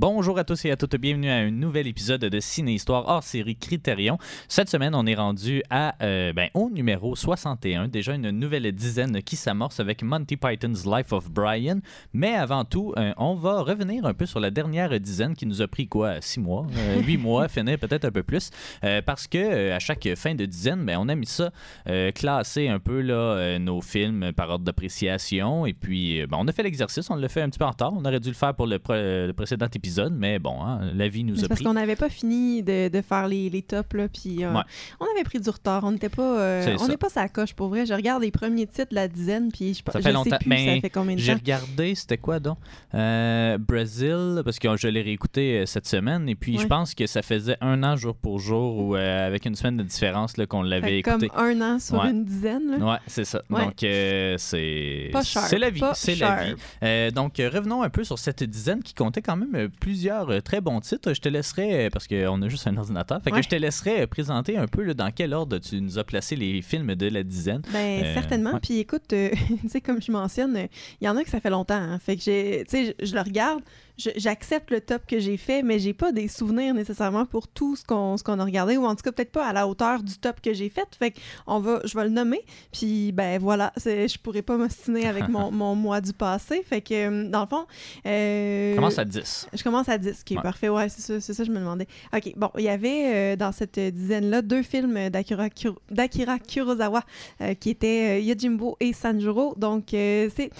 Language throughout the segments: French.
Bonjour à tous et à toutes, bienvenue à un nouvel épisode de Ciné Histoire hors série Critérion. Cette semaine, on est rendu à euh, ben, au numéro 61, déjà une nouvelle dizaine qui s'amorce avec Monty Python's Life of Brian. Mais avant tout, euh, on va revenir un peu sur la dernière dizaine qui nous a pris quoi, six mois, euh, huit mois, finir peut-être un peu plus, euh, parce que euh, à chaque fin de dizaine, ben, on a mis ça euh, classer un peu là, euh, nos films par ordre d'appréciation. Et puis, euh, ben, on a fait l'exercice, on l'a fait un petit peu en retard. On aurait dû le faire pour le précédent épisode, mais bon, hein, la vie nous Mais a parce pris. qu'on n'avait pas fini de, de faire les, les tops, là, puis euh, Ouais. on avait pris du retard. On n'était pas, euh, on n'est pas sa coche, pour vrai. Je regarde les premiers titres de la dizaine, puis je, Ça je fait sais plus ça fait combien de J'ai temps? regardé, c'était quoi donc? Euh, Brésil, parce que je l'ai réécouté euh, cette semaine, et puis je pense que ça faisait un an jour pour jour, ou euh, avec une semaine de différence là, qu'on l'avait écouté. comme un an sur Ouais. une dizaine. Là. Ouais, c'est ça. Donc, c'est. Pas cher. C'est la vie. C'est la vie. donc, revenons un peu sur cette dizaine qui comptait quand même plusieurs euh, très bons titres. Je te laisserai, euh, parce qu'on a juste un ordinateur, fait que je te laisserai euh, présenter un peu là, dans quel ordre tu nous as placé les films de la dizaine. Ben, Euh, certainement. Puis écoute, tu sais, comme je mentionne, il y en a que ça fait longtemps. hein. Fait que j'ai, tu sais, je, le regarde, j'accepte le top que j'ai fait, mais j'ai pas des souvenirs nécessairement pour tout ce qu'on, qu'on a regardé, ou en tout cas peut-être pas à la hauteur du top que j'ai fait. Fait que on va, je vais le nommer. Puis ben voilà, je pourrais pas m'ostiner avec mon, mon mois du passé. Fait que euh, dans le fond, euh, Commence à 10. je commence à 10, qui est Ouais. parfait. Ouais, c'est ça, c'est ça, je me demandais. OK, bon, il y avait euh, dans cette dizaine-là deux films d'Akira, Kuro- d'Akira Kurosawa euh, qui étaient Yojimbo et Sanjuro. Donc, c'est,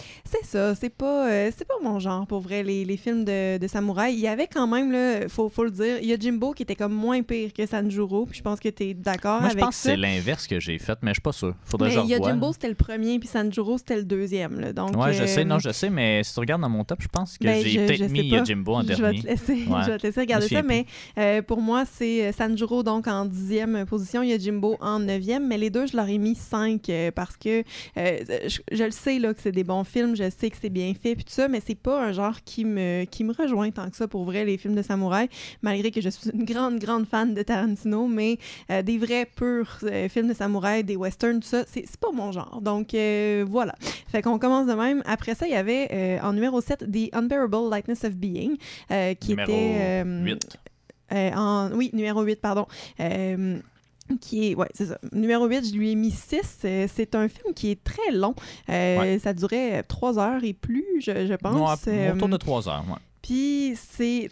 ça, c'est pas, c'est pas mon genre pour vrai, les, les films de, de samouraï. Il y avait quand même, là, faut, faut le dire, Yojimbo qui était comme moins pire que Sanjuro. Puis je pense que tu es d'accord Moi, je avec pense que ça. c'est l'inverse que j'ai fait, mais je suis pas sûr. Faudrait Mais que je revoie. Yojimbo, c'était le premier, puis Sanjuro, c'était le deuxième. là. Donc, Ouais, je sais, euh, non, je sais, mais si tu regardes dans mon top, je pense que Ben, j'ai je- je peut-être mis. Yojimbo en je vais dernier. te laisser, Ouais. je vais te laisser regarder Je ça, mais euh, pour moi, c'est euh, Sanjuro donc en dixième position, il y a Jimbo en neuvième, mais les deux, je leur ai mis cinq euh, parce que je, je le sais là, que c'est des bons films, je sais que c'est bien fait, puis tout ça, mais c'est pas un genre qui me, qui me rejoint tant que ça pour vrai, les films de samouraï, malgré que je suis une grande, grande fan de Tarantino, mais euh, des vrais purs euh, films de samouraï, des westerns, tout ça, c'est pas mon genre. Donc euh, voilà. Fait qu'on commence de même. Après ça, il y avait en numéro 7 The Unbearable Lightness of Being, qui Numéro était. euh, 8. euh, en, oui, numéro 8, pardon. Qui est, ouais, c'est ça. Numéro 8, je lui ai mis 6. Euh, c'est un film qui est très long. Euh, Ouais. Ça durait 3 heures et plus, je, je pense. Ouais, Euh, autour de 3 heures. ouais. Puis c'est,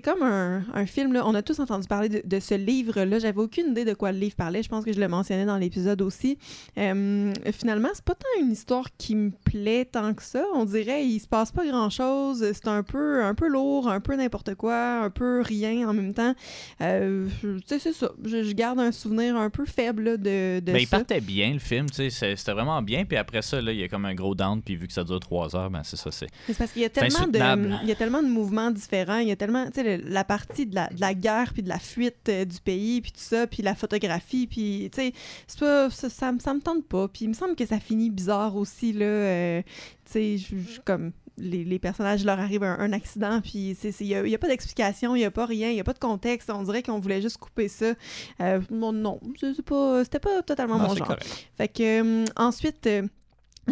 comme un, un film, là. on a tous entendu parler de, de ce livre-là. J'avais aucune idée de quoi le livre parlait. Je pense que je le mentionnais dans l'épisode aussi. Euh, finalement, c'est pas tant une histoire qui me plaît tant que ça. On dirait il se passe pas grand-chose. C'est un peu, un peu lourd, un peu n'importe quoi, un peu rien en même temps. Euh, tu sais, c'est ça. Je, je garde un souvenir un peu faible là, de, de Ben, il ça. partait bien, le film, c'était vraiment bien. Puis après ça, là, il y a comme un gros down, puis vu que ça dure 3 heures, ben c'est ça, c'est. Parce qu'il y a tellement de, il y a tellement de mouvements différents. Il y a tellement, tu sais, la partie de la, de la guerre puis de la fuite euh, du pays puis tout ça, puis la photographie, puis tu sais, ça, ça, me- ça me tente pas. Puis il me semble que ça finit bizarre aussi là. euh, tu sais, comme les, les personnages leur arrive un, un accident puis il y a, a pas d'explication, il y a pas rien, il y a pas de contexte. On dirait qu'on voulait juste couper ça. Euh, bon, non, c'est pas, c'était pas totalement Non, mon genre. correct. Fait que euh, ensuite, euh,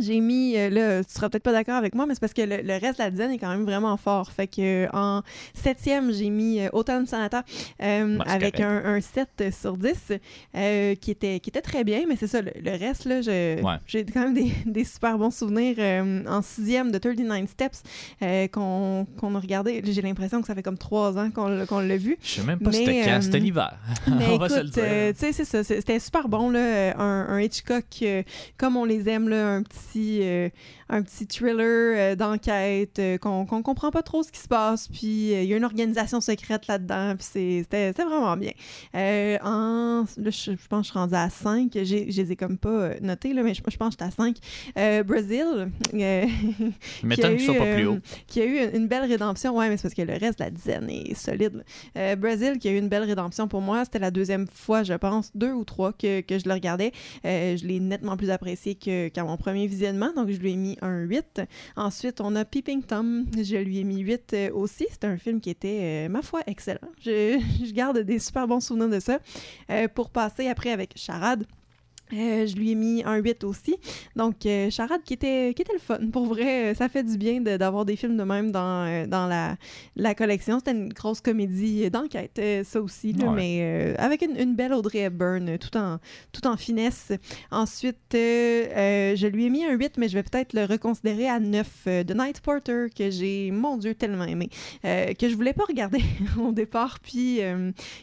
j'ai mis, euh, là, tu seras peut-être pas d'accord avec moi, mais c'est parce que le, le reste de la dizaine est quand même vraiment fort. Fait que euh, en septième, j'ai mis euh, Autumn Sonata euh, avec un, un 7 sur 10 euh, qui, était, qui était très bien, mais c'est ça, le, le reste, là, Ouais. j'ai quand même des, des super bons souvenirs. euh, en sixième de 39 Steps qu'on qu'on a regardé, j'ai l'impression que ça fait comme trois ans qu'on l'a- vu. Je sais même pas c'était quand, c'était l'hiver. Mais On va se le écoute, dire. euh, tu sais, c'est ça. C'était super bon, là. Un, un Hitchcock comme on les aime, là. Un petit, euh, un petit thriller euh, d'enquête, euh, qu'on qu'on comprend pas trop ce qui se passe. Puis il y a une organisation secrète là-dedans. Puis c'est- c'était vraiment bien. En, là, je, je pense que je suis rendue à 5. J'ai- Je les ai comme pas notés, là, mais je, je pense que j'étais à 5. Euh, Brazil. euh, Je m'étonne qui qu'ils a pas eu, plus haut. qui a eu une, belle rédemption. Ouais, mais c'est parce que le reste de la dizaine est solide. Brazil, qui a eu une belle rédemption pour moi. C'était la deuxième fois, je pense, deux ou trois que, que je le regardais. Je l'ai nettement plus apprécié que- qu'à mon premier donc je lui ai mis un 8. Ensuite, on a Peeping Tom. Je lui ai mis 8 euh, aussi. C'était un film qui était, euh, ma foi, excellent. Je, je garde des super bons souvenirs de ça. Euh, pour passer après avec Charade. Euh, je lui ai mis un 8 aussi. Donc, euh, charade qui était, qui était le fun. Pour vrai, euh, ça fait du bien de- d'avoir des films de même dans, dans la, la collection. C'était une grosse comédie d'enquête, ça aussi, là, Ouais. mais avec une, une belle Audrey Hepburn, tout en, tout en finesse. Ensuite, je lui ai mis un 8, mais je vais peut-être le reconsidérer à 9. euh, The Night Porter, que j'ai, mon Dieu, tellement aimé. que je voulais pas regarder au départ, puis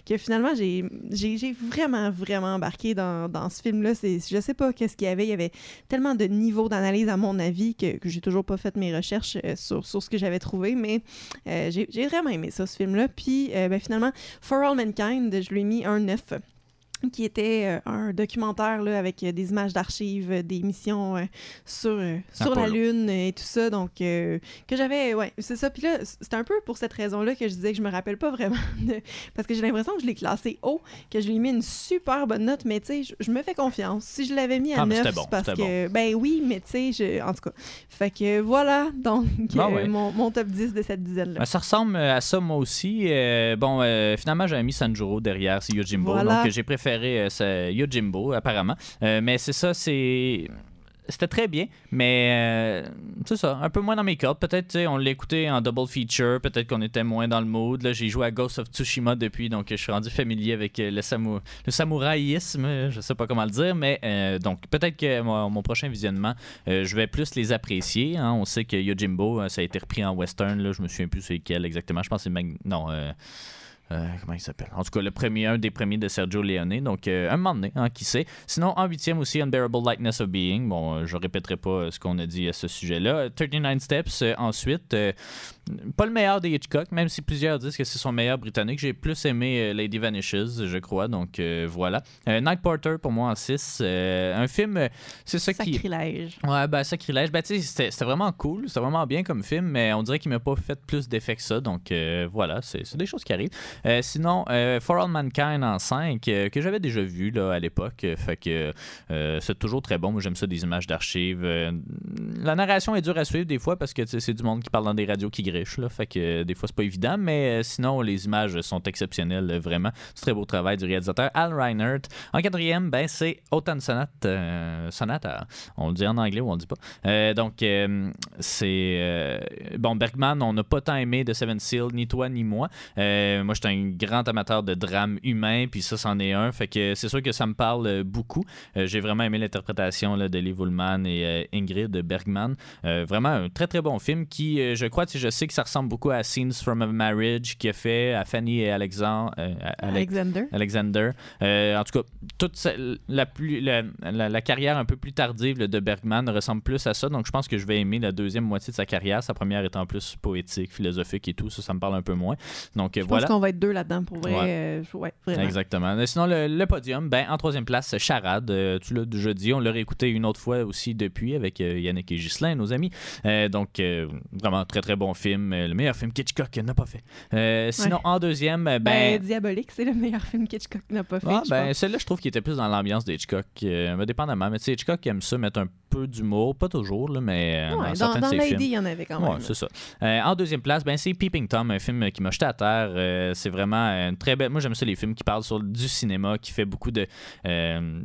que finalement, j'ai j'ai j'ai vraiment, vraiment embarqué dans, dans ce film-là. C'est- Je sais pas qu'est-ce qu'il y avait. Il y avait tellement de niveaux d'analyse, à mon avis, que, que j'ai toujours pas fait mes recherches euh, sur, ce que j'avais trouvé, mais euh, j'ai j'ai vraiment aimé ça, ce film-là. Puis, euh, ben, finalement, For All Mankind, je lui ai mis un 9 qui était euh, un documentaire là, avec euh, des images d'archives, euh, des missions euh, sur, euh, sur la. Lune et tout ça. Donc, euh, que j'avais, ouais, c'est ça. Puis là, c'est un peu pour cette raison-là que je disais que je me rappelle pas vraiment, de- parce que j'ai l'impression que je l'ai classé haut, que je lui ai mis une super bonne note, mais tu sais, je, je me fais confiance. Si je l'avais mis à Ah, mais 9, c'était bon, c'est parce que, ben oui, mais tu sais, je- en tout cas. Fait que voilà, donc, Ah ouais. mon, mon top 10 de cette dizaine-là. Ben, ça ressemble à ça, moi aussi. Bon, finalement, j'avais mis Sanjuro derrière c'est Yojimbo. Voilà. Donc, j'ai préféré euh, ce Yojimbo, apparemment. Euh, mais c'est ça. C'était très bien, mais euh, c'est ça, un peu moins dans mes cordes. Peut-être, on l'a écouté en double feature, peut-être qu'on était moins dans le mood. Là, j'ai joué à Ghost of Tsushima depuis, donc je suis rendu familier avec le, samou- le samouraïsme, je sais pas comment le dire, mais donc peut-être que mon, prochain visionnement, je vais plus les apprécier. hein. On sait que Yojimbo, ça a été repris en western, là, je me souviens plus c'est quel exactement. Je pense que c'est non. Euh, comment il s'appelle? En tout cas, le premier, un des premiers de Sergio Leone. Donc, euh, un moment donné, hein, qui sait? Sinon, en huitième aussi, Unbearable Lightness of Being. Bon, euh, je répéterai pas euh, ce qu'on a dit à ce sujet-là. 39 Steps, ensuite. pas le meilleur des Hitchcock, même si plusieurs disent que c'est son meilleur britannique. J'ai plus aimé Lady Vanishes, je crois. Donc, voilà. Night Porter, pour moi, en 6. un film, c'est ça qui... Sacrilège. Ouais, ben sacrilège. Ben, tu sais, c'était vraiment cool. C'était vraiment bien comme film, mais on dirait qu'il m'a pas fait plus d'effet que ça. Donc, voilà, c'est des choses qui arrivent. Euh, sinon, euh, For All Mankind en 5, que j'avais déjà vu là, à l'époque. euh, Fait que euh, c'est toujours très bon. Moi, j'aime ça, des images d'archives. Euh, la narration est dure à suivre des fois parce que c'est du monde qui parle dans des radios qui grichent. Là, fait que euh, des fois, c'est pas évident. Mais euh, sinon, les images sont exceptionnelles, euh, vraiment. C'est très beau travail du réalisateur Al Reinert. En quatrième, ben, c'est Autumn Sonata. euh. On le dit en anglais ou on le dit pas. Euh, donc, euh, c'est. euh, bon, Bergman, on n'a pas tant aimé de Seven Seal, ni toi ni moi. Euh, moi, j'étais un grand amateur de drame humain, puis ça, c'en est un. Fait que c'est sûr que ça me parle euh, beaucoup. Euh, J'ai vraiment aimé l'interprétation là, de Lee Woolman et euh, Ingrid Bergman. Euh, vraiment un très très bon film qui, je crois, je sais que ça ressemble beaucoup à Scenes from a Marriage qui a fait à Fanny et Alexandre. euh, à- Alex- Alexander. Alexander. En tout cas, toute sa- la, plus, la, la- la carrière un peu plus tardive là, de Bergman ressemble plus à ça. Donc, je pense que je vais aimer la deuxième moitié de sa carrière. Sa première étant plus poétique, philosophique et tout. Ça, ça me parle un peu moins. Donc, Je voilà. pense être deux là-dedans pour vrai. Ouais. euh, ouais, vraiment. Exactement. Sinon, le, le podium, ben, en troisième place, Charade. Euh, tu l'as déjà dit. On l'a réécouté une autre fois aussi depuis avec euh, Yannick et Ghislain, nos amis. Donc, vraiment très très bon film. Le meilleur film qu'Hitchcock n'a pas fait. Sinon, Ouais. en deuxième, ben. Ben, Diabolique, c'est le meilleur film qu'Hitchcock n'a pas fait. Ah, ben, celle-là, je trouve qu'il était plus dans l'ambiance d'Hitchcock. Dépendamment. Mais tu sais, Hitchcock aime ça, mettre un peu d'humour. Pas toujours, là, mais euh, Ouais, dans certains dans de ses Lady, films. il y en avait quand même. Ouais, c'est ça. Euh, en deuxième place, ben, c'est Peeping Tom, un film qui m'a jeté à terre. Euh, c'est vraiment une très belle. Moi, j'aime ça, les films qui parlent sur du cinéma, qui fait beaucoup de. euh,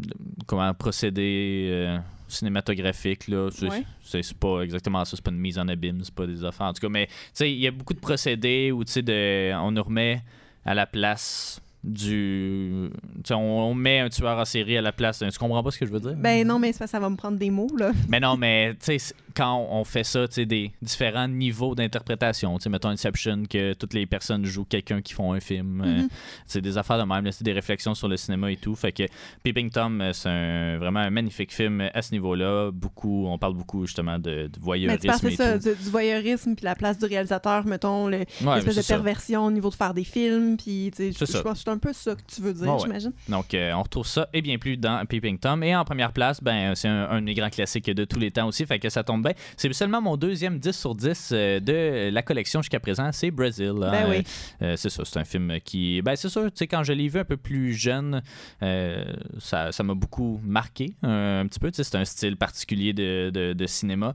comment procéder. cinématographique là c'est Ouais. pas exactement ça c'est pas une mise en abîme c'est pas des affaires en tout cas mais tu sais il y a beaucoup de procédés où tu sais de on nous remet à la place du on, on met un tueur en série à la place d'un- tu comprends pas ce que je veux dire? Ben non, mais ça va me prendre des mots, là. mais non, mais tu sais, c'est- quand on fait ça, tu sais, des différents niveaux d'interprétation, tu sais, mettons Inception, que toutes les personnes jouent quelqu'un qui font un film, euh, Mhm. c'est des affaires de même, c'est des réflexions sur le cinéma et tout. Fait que Peeping Tom, euh, c'est un- vraiment un magnifique film à ce niveau-là. Beaucoup, on parle beaucoup justement de, de Mais tu voyeurisme et ça, tout. du, du voyeurisme, puis la place du réalisateur, mettons, le- Ouais, l'espèce de c'est ça. perversion au niveau de faire des films, puis tu sais, je pense c'est un peu ça que tu veux dire, ouais. j'imagine. Donc, euh, on retrouve ça et bien plus dans Peeping Tom. Et en première place, ben, c'est un, un des grands classiques de tous les temps aussi, fait que ça tombe bien. C'est seulement mon deuxième 10 sur 10 euh, de la collection jusqu'à présent, c'est Brazil. hein. Ben oui. Euh, c'est ça, c'est un film qui. Ben, c'est sûr, tu sais, quand je l'ai vu un peu plus jeune, euh, ça ça m'a beaucoup marqué un petit peu. Tu sais, c'est un style particulier de, de, de cinéma.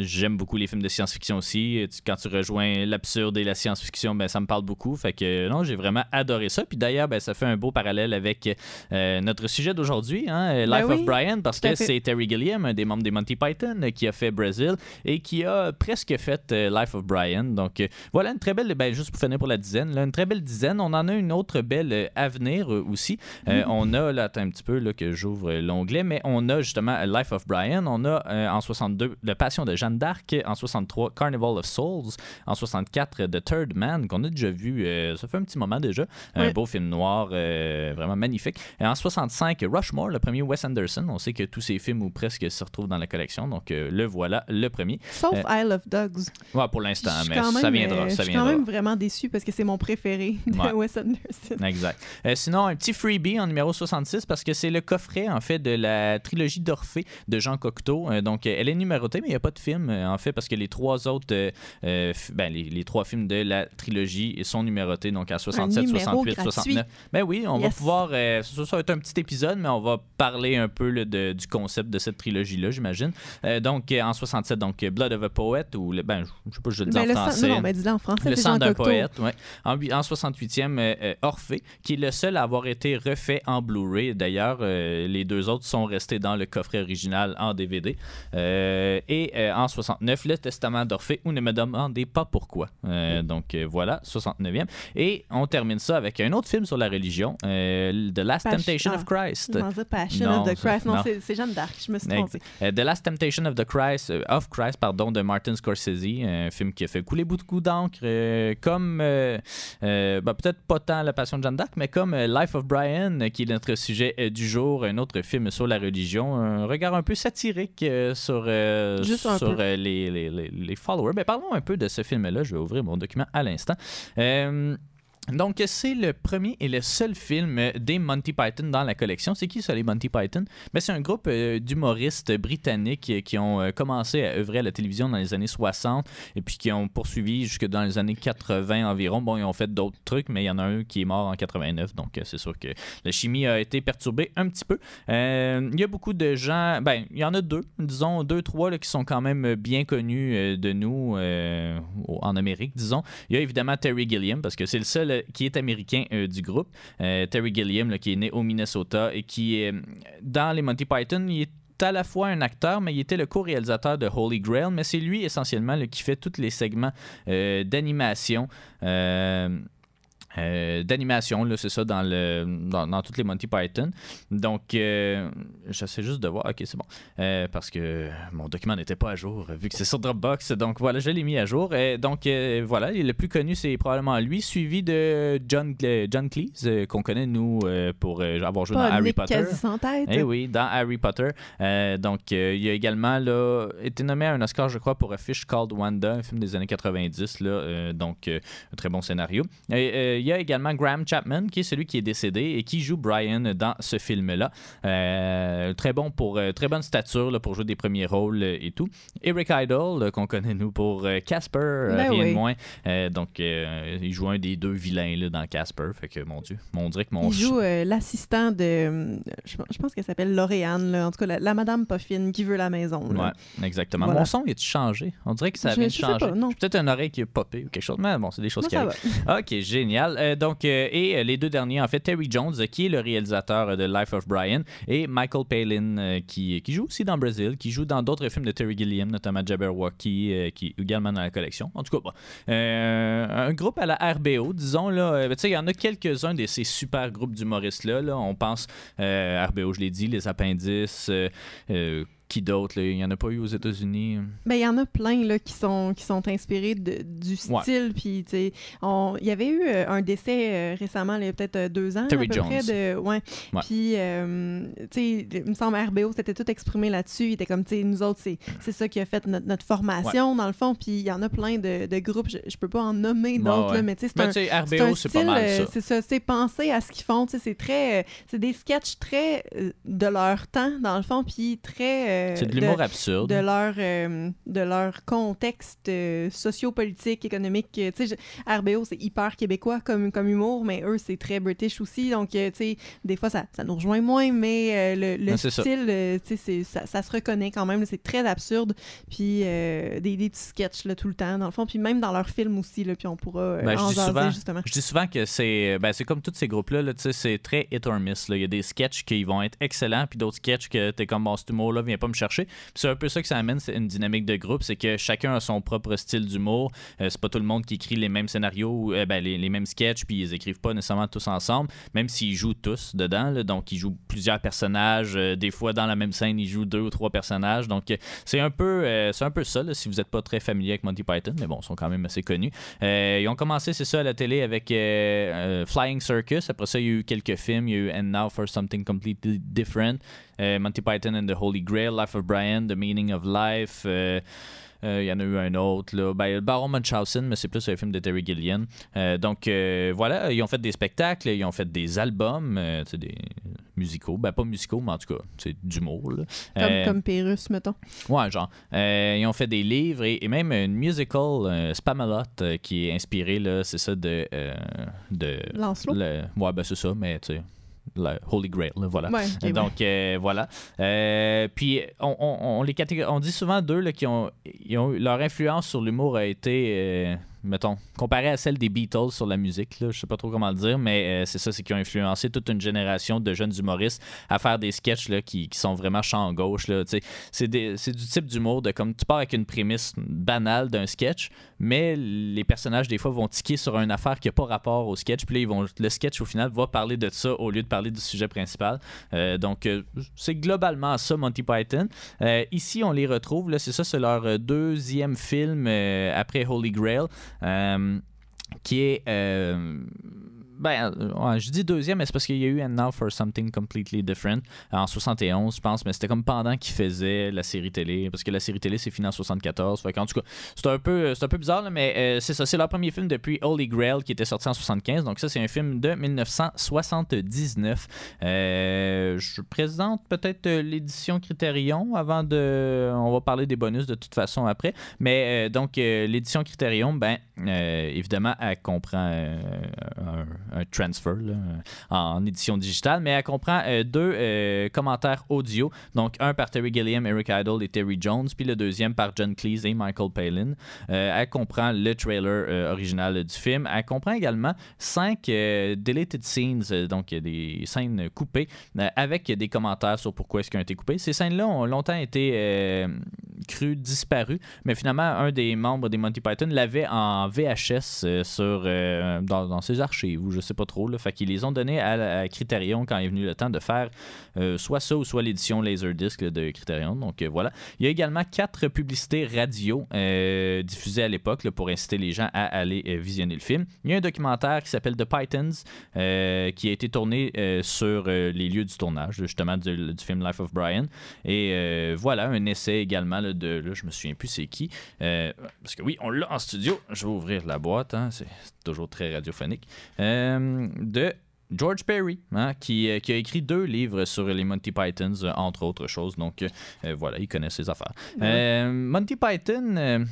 J'aime beaucoup les films de science-fiction aussi. Quand tu rejoins l'absurde et la science-fiction, ben, ça me parle beaucoup. Fait que non, j'ai vraiment adoré ça. Puis d'ailleurs, ben, ça fait un beau parallèle avec euh, notre sujet d'aujourd'hui, hein, Ben Life oui, of Brian, parce que c'est Terry Gilliam, un des membres des Monty Python, euh, qui a fait Brazil et qui a presque fait euh, Life of Brian. Donc euh, voilà une très belle, ben, juste pour finir pour la dizaine, là, une très belle dizaine. On en a une autre belle euh, à venir euh, aussi. Euh, on a, là, attends un petit peu là, que j'ouvre euh, l'onglet, mais on a justement euh, Life of Brian. On a euh, en 62 La Passion de Jeanne d'Arc, en 63 Carnival of Souls, en 64 The Third Man, qu'on a déjà vu, euh, ça fait un petit moment déjà. Un beau film noir, euh, vraiment magnifique. Et en 65 Rushmore, le premier Wes Anderson. On sait que tous ces films ou presque se retrouvent dans la collection, donc euh, le voilà, le premier. Sauf Euh, I Love Dogs. Ouais, pour l'instant, mais quand ça même, viendra, ça Je suis quand même vraiment déçue parce que c'est mon préféré de Ouais. Wes Anderson. Exact. Sinon, un petit freebie en numéro 66 parce que c'est le coffret en fait de la trilogie d'Orphée de Jean Cocteau. Donc, elle est numérotée, mais il n'y a pas de film en fait parce que les trois autres, ben, les, les trois films de la trilogie sont numérotés donc à 67, numéro 68, gratuit. 69. Ben oui, on va pouvoir. euh, ça, ça va être un petit épisode, mais on va parler un peu là, de- du concept de cette trilogie-là, j'imagine. Euh, donc, euh, en 67, donc euh, Blood of a Poet ou le, ben, je sais pas, je le dis Ben, en le sang- français. non, en français. Le sang d'un poète, ouais. En, huit- en 68e, euh, euh, Orphée, qui est le seul à avoir été refait en Blu-ray. D'ailleurs, les deux autres sont restés dans le coffret original en DVD. Et en 69, Le Testament d'Orphée, ou ne me demandez pas pourquoi. Donc voilà, 69e. Et on termine ça avec un autre film sur la religion, euh, The Last Temptation ah. of Christ. Je pensais Passion Non, of the Christ. Non, non. c'est Jeanne d'Arc. Je me suis trompée. euh, The Last Temptation of the Christ, euh, of Christ, pardon, de Martin Scorsese, un film qui a fait couler beaucoup d'encre, euh, comme euh, ben, peut-être pas tant La Passion de Jeanne d'Arc, mais comme Life of Brian, qui est notre sujet du jour, un autre film sur la religion, un regard un peu satirique sur, peu. les, les, les, les followers. Ben, parlons un peu de ce film-là. Je vais ouvrir mon document à l'instant. Euh, donc, c'est le premier et le seul film euh, des Monty Python dans la collection. C'est qui ça, les Monty Python? Ben, c'est un groupe euh, d'humoristes britanniques euh, qui ont commencé à œuvrer à la télévision dans les années 60 et puis qui ont poursuivi jusque dans les années 80 environ. Bon, ils ont fait d'autres trucs, mais il y en a un qui est mort en 89, donc c'est sûr que la chimie a été perturbée un petit peu. Il y a beaucoup de gens, ben, il y en a deux, disons deux, trois qui sont quand même bien connus de nous en Amérique, disons. Il y a évidemment Terry Gilliam, parce que c'est le seul euh, qui est américain euh, du groupe. Euh, Terry Gilliam, qui est né au Minnesota et qui est dans les Monty Python, il est à la fois un acteur, mais il était le co-réalisateur de Holy Grail, mais c'est lui essentiellement qui fait tous les segments d'animation. Euh, d'animation, là, c'est ça, dans, le, dans, dans toutes les Monty Python. Donc, euh, j'essaie juste de voir. Ok, c'est bon. Euh, parce que mon document n'était pas à jour, vu que c'est sur Dropbox. Donc, voilà, je l'ai mis à jour. Et donc, euh, voilà, le plus connu, c'est probablement lui, suivi de John, John Cleese, qu'on connaît, nous, pour avoir joué dans Harry Potter. quasi sans tête. Eh oui, dans Harry Potter. Donc, il a également là, été nommé à un Oscar, je crois, pour A Fish Called Wanda, un film des années 90. Là, donc, un très bon scénario. Et, il y a également Graham Chapman, qui est celui qui est décédé et qui joue Brian dans ce film-là. Euh, très bon pour euh, très bonne stature là, pour jouer des premiers rôles euh, et tout. Eric Idle, qu'on connaît nous pour Casper, Ben rien oui. de moins. Euh, donc, euh, il joue un des deux vilains là, dans Casper. Fait que, mon Dieu, on dirait que mon Il joue l'assistant de. Je, je pense qu'elle s'appelle Lauriane, là. en tout cas, la, la Madame Poffine qui veut la maison. là. Ouais, exactement. Voilà. Mon son, il a changé? On dirait que ça vient de changer. Peut-être une oreille qui est popée ou quelque chose, mais bon, c'est des choses Moi, qui arrivent. va. Ok, génial. Euh, donc, euh, et euh, les deux derniers, en fait, Terry Jones, qui est le réalisateur de Life of Brian, et Michael Palin, qui, joue aussi dans Brazil, qui joue dans d'autres films de Terry Gilliam, notamment Jabberwocky, qui est également dans la collection. En tout cas, bon, un groupe à la RBO, disons, là, tu sais, il y en a quelques-uns de ces super groupes d'humoristes-là. Là. On pense RBO, je l'ai dit, Les Appendices, qui d'autre? Il n'y en a pas eu aux États-Unis. Ben, il y en a plein là, qui, sont, qui sont inspirés de- du style. Puis, il y avait eu euh, un décès euh, récemment, il y a peut-être euh, deux ans. Terry à peu Jones. Près de, ouais. Ouais. Puis, euh, il me semble RBO, c'était tout exprimé là-dessus. Il était comme, nous autres, c'est ça qui a fait notre, notre formation, dans le fond. Puis, il y en a plein de, de groupes. Je, je peux pas en nommer d'autres, ouais. mais tu sais, c'est un. RBO, c'est pas mal ça. C'est ça, c'est penser à ce qu'ils font. C'est très, c'est des sketchs très de leur temps dans le fond, puis très euh, C'est de l'humour absurde. de leur, euh, de leur contexte euh, socio-politique, économique. Euh, Tu sais, je- RBO, c'est hyper québécois comme, comme humour, mais eux, c'est très british aussi. Donc, euh, tu sais, des fois, ça, ça nous rejoint moins, mais le, le ça. style, tu sais, ça, ça se reconnaît quand même. C'est très absurde. Puis, euh, des, des petits sketchs là, tout le temps, dans le fond. Puis, même dans leurs films aussi, là, puis on pourra Ben, je en dis jaser, souvent- justement. Je dis souvent que c'est ben, comme tous ces groupes-là, là, tu sais, c'est très hit or miss. là. Il y a des sketchs qui vont être excellents, puis d'autres sketchs que t'es comme bon, cet humour-là vient pas chercher. C'est un peu ça que ça amène, c'est une dynamique de groupe, c'est que chacun a son propre style d'humour. Euh, c'est pas tout le monde qui écrit les mêmes scénarios, euh, ben, les, mêmes sketchs, puis ils écrivent pas nécessairement tous ensemble, même s'ils jouent tous dedans. donc ils jouent plusieurs personnages. euh, des fois dans la même scène, ils jouent deux ou trois personnages. Donc euh, c'est un peu, euh, un peu ça. si vous n'êtes pas très familier avec Monty Python, mais bon, ils sont quand même assez connus. Ils ont commencé, c'est ça, à la télé avec Flying Circus. Après ça, il y a eu quelques films. Il y a eu And Now for Something Completely Different, Monty Python and the Holy Grail, Life of Brian, The Meaning of Life. euh, il y en a eu un autre. Là. Ben, le Baron Munchausen, mais c'est plus un film de Terry Gilliam. Euh, donc, euh, voilà, ils ont fait des spectacles, ils ont fait des albums, des musicaux. Ben, pas musicaux, mais en tout cas, c'est d'humour. là. Comme, comme Pérus, mettons. Ouais, genre. Ils ont fait des livres et, et même une musical, euh, Spamalot, euh, qui est inspiré, là, c'est ça, de. euh, de Lancelot. le- ouais, ben c'est ça, mais tu sais, le Holy Grail, là, voilà. Ouais. Donc euh, voilà. Euh, puis on, on- on les catég- on dit souvent d'eux là, qui ont, ils ont eu- leur influence sur l'humour a été euh, mettons comparée à celle des Beatles sur la musique là, je sais pas trop comment le dire mais euh, c'est ça c'est qu'ils ont influencé toute une génération de jeunes humoristes à faire des sketchs là, qui, qui sont vraiment champ gauche c'est du type d'humour de comme tu pars avec une prémisse banale d'un sketch mais les personnages des fois vont tiquer sur une affaire qui n'a pas rapport au sketch puis là, ils vont le sketch au final va parler de ça au lieu de parler du sujet principal euh, donc, euh, c'est globalement ça, Monty Python. Ici, on les retrouve. C'est ça, c'est leur deuxième film après Holy Grail, qui est. euh, ben, euh, je dis deuxième, c'est parce qu'il y a eu And Now for Something Completely Different en 71, je pense, mais c'était comme pendant qu'ils faisaient la série télé, parce que la série télé c'est fini en 74. Fait qu'en tout cas, c'est un peu, c'est un peu bizarre, là, mais euh, c'est ça, c'est leur premier film depuis Holy Grail qui était sorti en 75. Donc ça, c'est un film de 1979. Euh, je présente peut-être euh, l'édition Criterion avant de, on va parler des bonus de toute façon après. Mais euh, donc euh, l'édition Criterion, ben euh, évidemment, elle comprend euh, un, un transfer là, en édition digitale, mais elle comprend euh, deux euh, commentaires audio. Donc un par Terry Gilliam, Eric Idle et Terry Jones, puis le deuxième par John Cleese et Michael Palin. Euh, elle comprend le trailer euh, original du film. Elle comprend également cinq euh, deleted scenes, euh, donc des scènes coupées, euh, avec des commentaires sur pourquoi est-ce qu'elles ont été coupées. Ces scènes-là ont longtemps été euh, crues disparues, mais finalement, un des membres des Monty Python l'avait en VHS euh, sur, euh, dans, ses archives, je sais pas trop. Là, les ont donnés à, Criterion quand est venu le temps de faire euh, soit ça ou soit l'édition Laserdisc de Criterion. Donc euh, voilà. Il y a également quatre publicités radio euh, diffusées à l'époque pour inciter les gens à aller visionner le film. Il y a un documentaire qui s'appelle The Pythons qui a été tourné sur les lieux du tournage, justement, du, film Life of Brian. Et voilà, un essai également de. Là, je me souviens plus c'est qui. Parce que oui, on l'a en studio. Je vais ouvrir la boîte. hein, c'est toujours très radiophonique. De. George Perry, hein, qui, euh, qui a écrit deux livres sur les Monty Pythons, euh, entre autres choses. Donc, euh, euh, voilà, il connaît ses affaires. Euh, Monty Python, euh,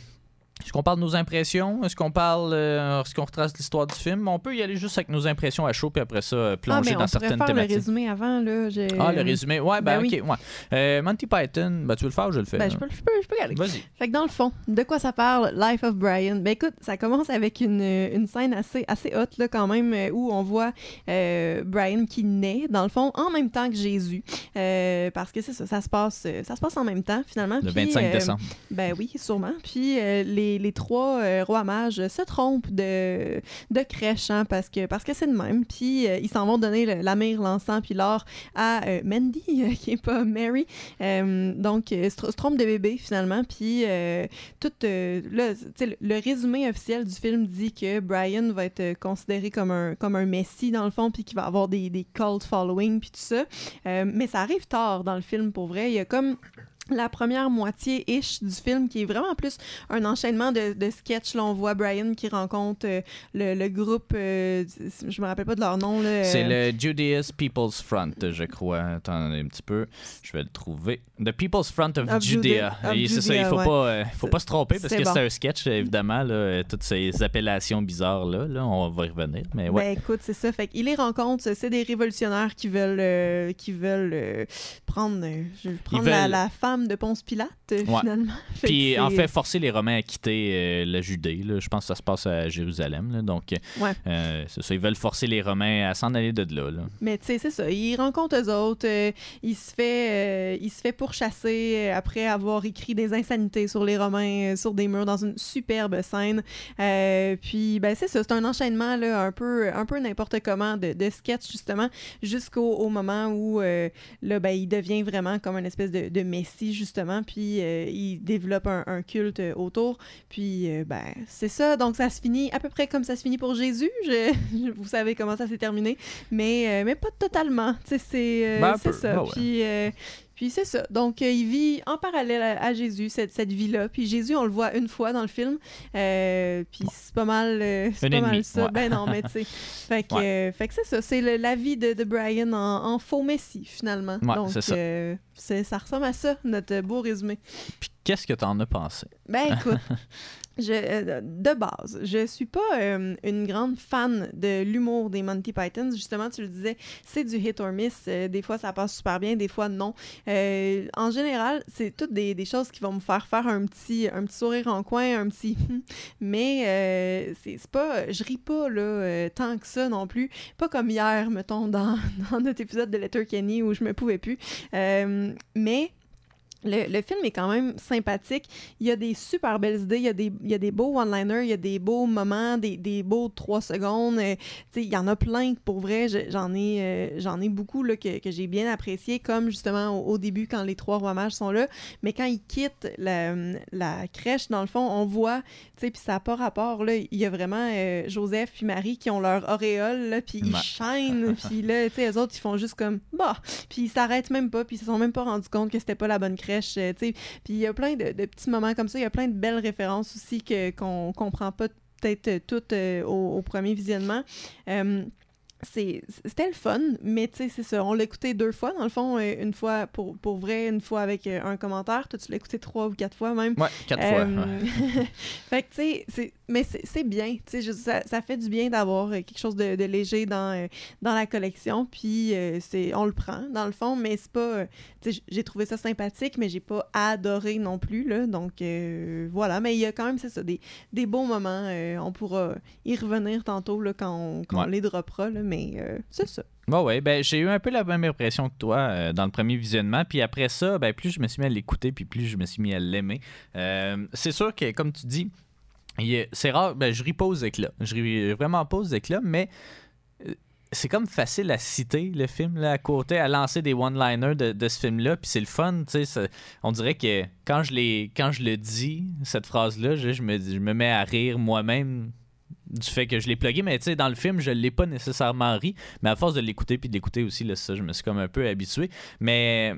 est-ce qu'on parle de nos impressions? Est-ce qu'on parle, euh, est-ce qu'on retrace l'histoire du film? On peut y aller juste avec nos impressions à chaud, puis après ça, euh, Ah, plonger mais dans on pourrait certaines faire le thématiques. résumé avant, là. Ah, le résumé. Ouais, ben, Ben oui. ok. Ouais. Euh, Monty Python, ben, tu veux le faire ou je le fais? Ben, je peux, je, peux, je peux y aller. Vas-y. Fait que dans le fond, de quoi ça parle, Life of Brian? Ben écoute, ça commence avec une, une scène assez, assez haute, là, quand même, euh, où on voit euh, Brian qui naît, dans le fond, en même temps que Jésus. Euh, parce que c'est ça, ça se passe, euh, ça se passe en même temps, finalement. Le Puis, 25 euh, décembre. Ben oui, sûrement. Puis euh, les, les trois euh, rois mages se trompent de, de crèche, hein, parce que parce que c'est de même. Puis euh, ils s'en vont donner la mire, l'encens, puis l'or à euh, Mandy, qui est pas Mary. Donc, se, tr- se trompe de bébé, finalement. Puis tout, le, le résumé officiel du film dit que Brian va être considéré comme un, messie, dans le fond, puis qu'il va avoir des, des cult following, puis tout ça. Mais ça arrive tard dans le film, pour vrai. Il y a comme la première moitié-ish du film, qui est vraiment plus un enchaînement de, de sketchs. Là, on voit Brian qui rencontre euh, le, le, groupe, euh, je me rappelle pas de leur nom. Là, C'est le Judaeus People's Front, je crois. Attendez un petit peu, je vais le trouver. The People's Front of, of Judea. Judea. c'est ça, il faut ouais. pas, euh, faut pas se tromper parce que bon. c'est un sketch, évidemment, là, toutes ces appellations bizarres-là. Là, on va y revenir, mais ouais. Ben écoute, c'est ça. Fait qu'il les rencontre, c'est des révolutionnaires qui veulent, euh, qui veulent euh, prendre, euh, je prendre la, la femme de Ponce Pilate, euh, Ouais. finalement. Fait Puis que en c'est- fait, forcer les Romains à quitter euh, la Judée. là. Je pense que ça se passe à Jérusalem. là. Donc, Ouais. euh, c'est ça. Ils veulent forcer les Romains à s'en aller de là. là. Mais tu sais, c'est ça. Il rencontre eux autres. euh, il, se fait, euh, il se fait pourchasser euh, après avoir écrit des insanités sur les Romains, euh, sur des murs, dans une superbe scène. Euh, puis, ben, c'est ça. C'est un enchaînement là, un peu, un peu n'importe comment de, de sketch, justement, jusqu'au au moment où euh, là, ben, il devient vraiment comme une espèce de, de messie, justement. Puis, euh, il développe un, un culte euh, autour. Puis, euh, ben, c'est ça. Donc, ça se finit à peu près comme ça se finit pour Jésus. Je- vous savez comment ça s'est terminé. Mais, mais pas totalement. Tu sais, c'est Ben, ça. Ah ouais. Puis, puis c'est ça. Donc, euh, il vit en parallèle à, à Jésus, cette, cette vie-là. Puis Jésus, on le voit une fois dans le film. Euh, puis c'est pas mal, euh, c'est pas mal ça. ouais. Ben non, mais tu sais. Fait que, Ouais. fait que c'est ça. C'est la vie de, de Brian en, en faux messie, finalement. Ouais, Donc, c'est ça. euh, ça ressemble à ça, notre beau résumé. Puis qu'est-ce que t'en as pensé? Ben écoute, euh, de base, je suis pas euh, une grande fan de l'humour des Monty Python. Justement, tu le disais, c'est du hit or miss. Euh, des fois, ça passe super bien, des fois, non. En général, c'est toutes des, choses qui vont me faire faire un petit, un petit sourire en coin, un petit... Mais euh, c'est pas... Je ris pas, là, tant que ça non plus. Pas comme hier, mettons, dans, notre épisode de Letterkenny où je me pouvais plus. Mais... Le, le film est quand même sympathique. Il y a des super belles idées, il y a des, il y a des beaux one-liners, il y a des beaux moments, des, des beaux trois secondes. Euh, il y en a plein, pour vrai. Je- J'en ai, euh, j'en ai beaucoup là, que, que j'ai bien apprécié, comme justement au, au début quand les trois rois mages sont là. Mais quand ils quittent la, la crèche, dans le fond, on voit, puis ça n'a pas rapport, là, il y a vraiment euh, Joseph puis Marie qui ont leur auréole, puis ils chaînent, puis là, tu sais, eux autres, ils font juste comme, bah, puis ils s'arrêtent même pas, puis ils se sont même pas rendus compte que c'était pas la bonne crèche, euh, il y a plein de, petits moments comme ça, il y a plein de belles références aussi que, qu'on comprend pas peut-être toutes euh, au, premier visionnement. Euh, c'était le fun, mais tu sais, c'est ça. On l'a écouté deux fois, dans le fond, euh, une fois pour, pour vrai, une fois avec euh, un commentaire. Toi, tu l'as écouté trois ou quatre fois même. Ouais, quatre fois. Euh, ouais. fait que, tu sais, c'est- mais c'est bien, tu sais, ça, ça fait du bien d'avoir quelque chose de, de léger dans, dans la collection, puis euh, c'est on le prend, dans le fond, mais c'est pas, tu sais, j'ai trouvé ça sympathique, mais j'ai pas adoré non plus, là, donc euh, voilà, mais il y a quand même, c'est ça, des, des beaux moments, on pourra y revenir tantôt, là, quand on, quand on les droppera, là, mais euh, c'est ça. Ouais, ouais, ben, j'ai eu un peu la même impression que toi euh, dans le premier visionnement. Puis après ça, ben, plus je me suis mis à l'écouter, puis plus je me suis mis à l'aimer. Euh, c'est sûr que, comme tu dis, c'est rare, ben, je pas aux éclats. Je ris vraiment pas aux éclats, mais c'est comme facile à citer le film là, à côté, à lancer des one-liners de, de ce film-là. Puis c'est le fun, tu sais. On dirait que quand je, quand je le dis, cette phrase-là, je, je me, je me mets à rire moi-même du fait que je l'ai plugué, mais tu sais, dans le film, je l'ai pas nécessairement ri, mais à force de l'écouter puis de l'écouter aussi, là, ça, je me suis comme un peu habitué. Mais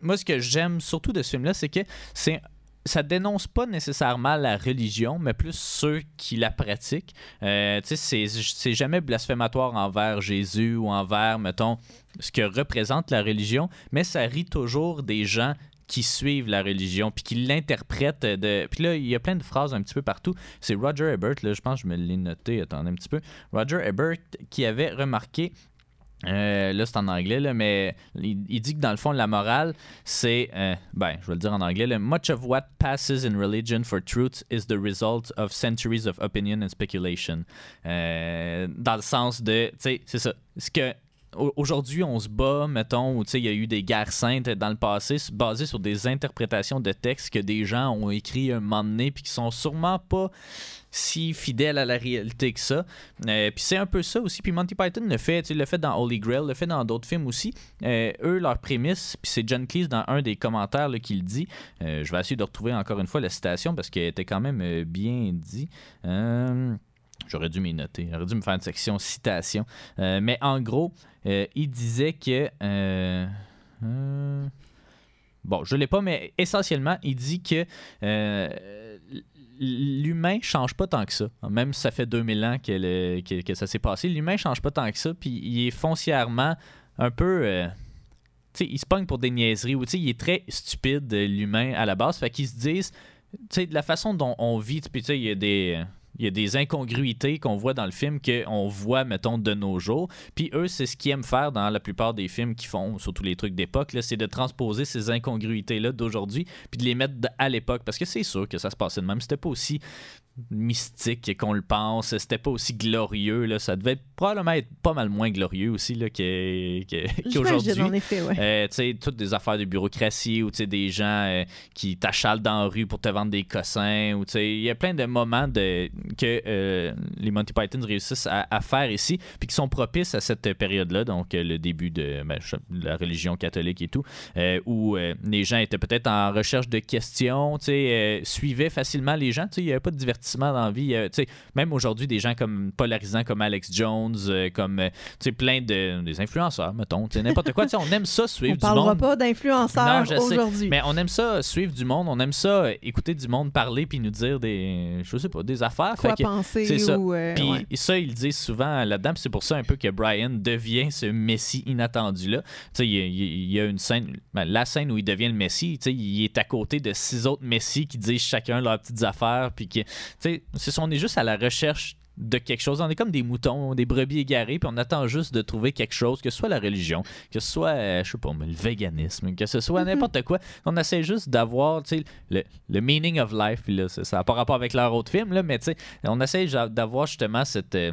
moi, ce que j'aime surtout de ce film-là, c'est que c'est ça dénonce pas nécessairement la religion, mais plus ceux qui la pratiquent. Euh, c'est jamais blasphématoire envers Jésus ou envers, mettons, ce que représente la religion, mais ça rit toujours des gens qui suivent la religion, puis qui l'interprètent de... Puis là, il y a plein de phrases un petit peu partout. C'est Roger Ebert, là, je pense que je me l'ai noté, attendez un petit peu. Roger Ebert qui avait remarqué euh, là, c'est en anglais, là, mais il, dit que dans le fond, la morale, c'est, euh, ben, je vais le dire en anglais, là, much of what passes in religion for truth is the result of centuries of opinion and speculation. Euh, dans le sens de, tu sais, c'est ça. Ce que aujourd'hui, on se bat, mettons, il y a eu des guerres saintes dans le passé basées sur des interprétations de textes que des gens ont écrits un moment donné, puis qui sont sûrement pas si fidèles à la réalité que ça. Euh, puis c'est un peu ça aussi. Puis Monty Python le fait, le fait dans Holy Grail, le fait dans d'autres films aussi. Euh, eux, leur prémisse, puis c'est John Cleese dans un des commentaires là, qui le dit. Euh, je vais essayer de retrouver encore une fois la citation parce qu'elle était quand même bien dit. J'aurais dû m'y noter. J'aurais dû me faire une section citation. Mais en gros, euh, il disait que. euh, euh, bon, je l'ai pas, mais essentiellement, il dit que l'humain change pas tant que ça. Même si ça fait 2000 ans que, que, ça s'est passé, l'humain change pas tant que ça, puis il est foncièrement un peu... Euh, tu sais, il se pogne pour des niaiseries, ou il est très stupide, l'humain, à la base. Fait qu'ils se disent, de la façon dont on vit, il y a des il y a des incongruités qu'on voit dans le film qu'on voit, mettons, de nos jours. Puis eux, c'est ce qu'ils aiment faire dans la plupart des films qu'ils font, surtout les trucs d'époque, c'est de transposer ces incongruités-là d'aujourd'hui, puis de les mettre à l'époque. Parce que c'est sûr que ça se passait de même. C'était pas aussi mystique qu'on le pense. C'était pas aussi glorieux. Là. Ça devait probablement être pas mal moins glorieux aussi là, qu'aujourd'hui. en effet, ouais. Euh, toutes des affaires de bureaucratie ou des gens euh, qui t'achalent dans la rue pour te vendre des cossins. Ou, il y a plein de moments de, que euh, les Monty Python réussissent à, faire ici, puis qui sont propices à cette période-là, donc le début de ben, la religion catholique et tout, où les gens étaient peut-être en recherche de questions, suivaient facilement les gens. Il n'y avait pas de divertissement dans la vie. Euh, même aujourd'hui, des gens comme polarisants comme Alex Jones, euh, comme euh, plein de des influenceurs, mettons, n'importe quoi. on aime ça suivre on du monde. On parlera pas d'influenceurs aujourd'hui. Mais on aime ça suivre du monde, on aime ça écouter du monde parler puis nous dire des, je sais pas, des affaires. Quoi penser ça. puis ça, ils disent souvent là-dedans. c'est pour ça un peu que Brian devient ce messie inattendu là. Il y, y, a une scène, ben, la scène où il devient le messie. Il est à côté de six autres messies qui disent chacun leurs petites affaires puis sais, on est juste à la recherche de quelque chose. On est comme des moutons, des brebis égarés, puis on attend juste de trouver quelque chose, que ce soit la religion, que ce soit, euh, je sais pas, le véganisme, que ce soit mhm. n'importe quoi. On essaie juste d'avoir, le, le meaning of life, là, ça n'a pas rapport avec leur autre film, là, mais tu sais, on essaie d'avoir justement cette, euh,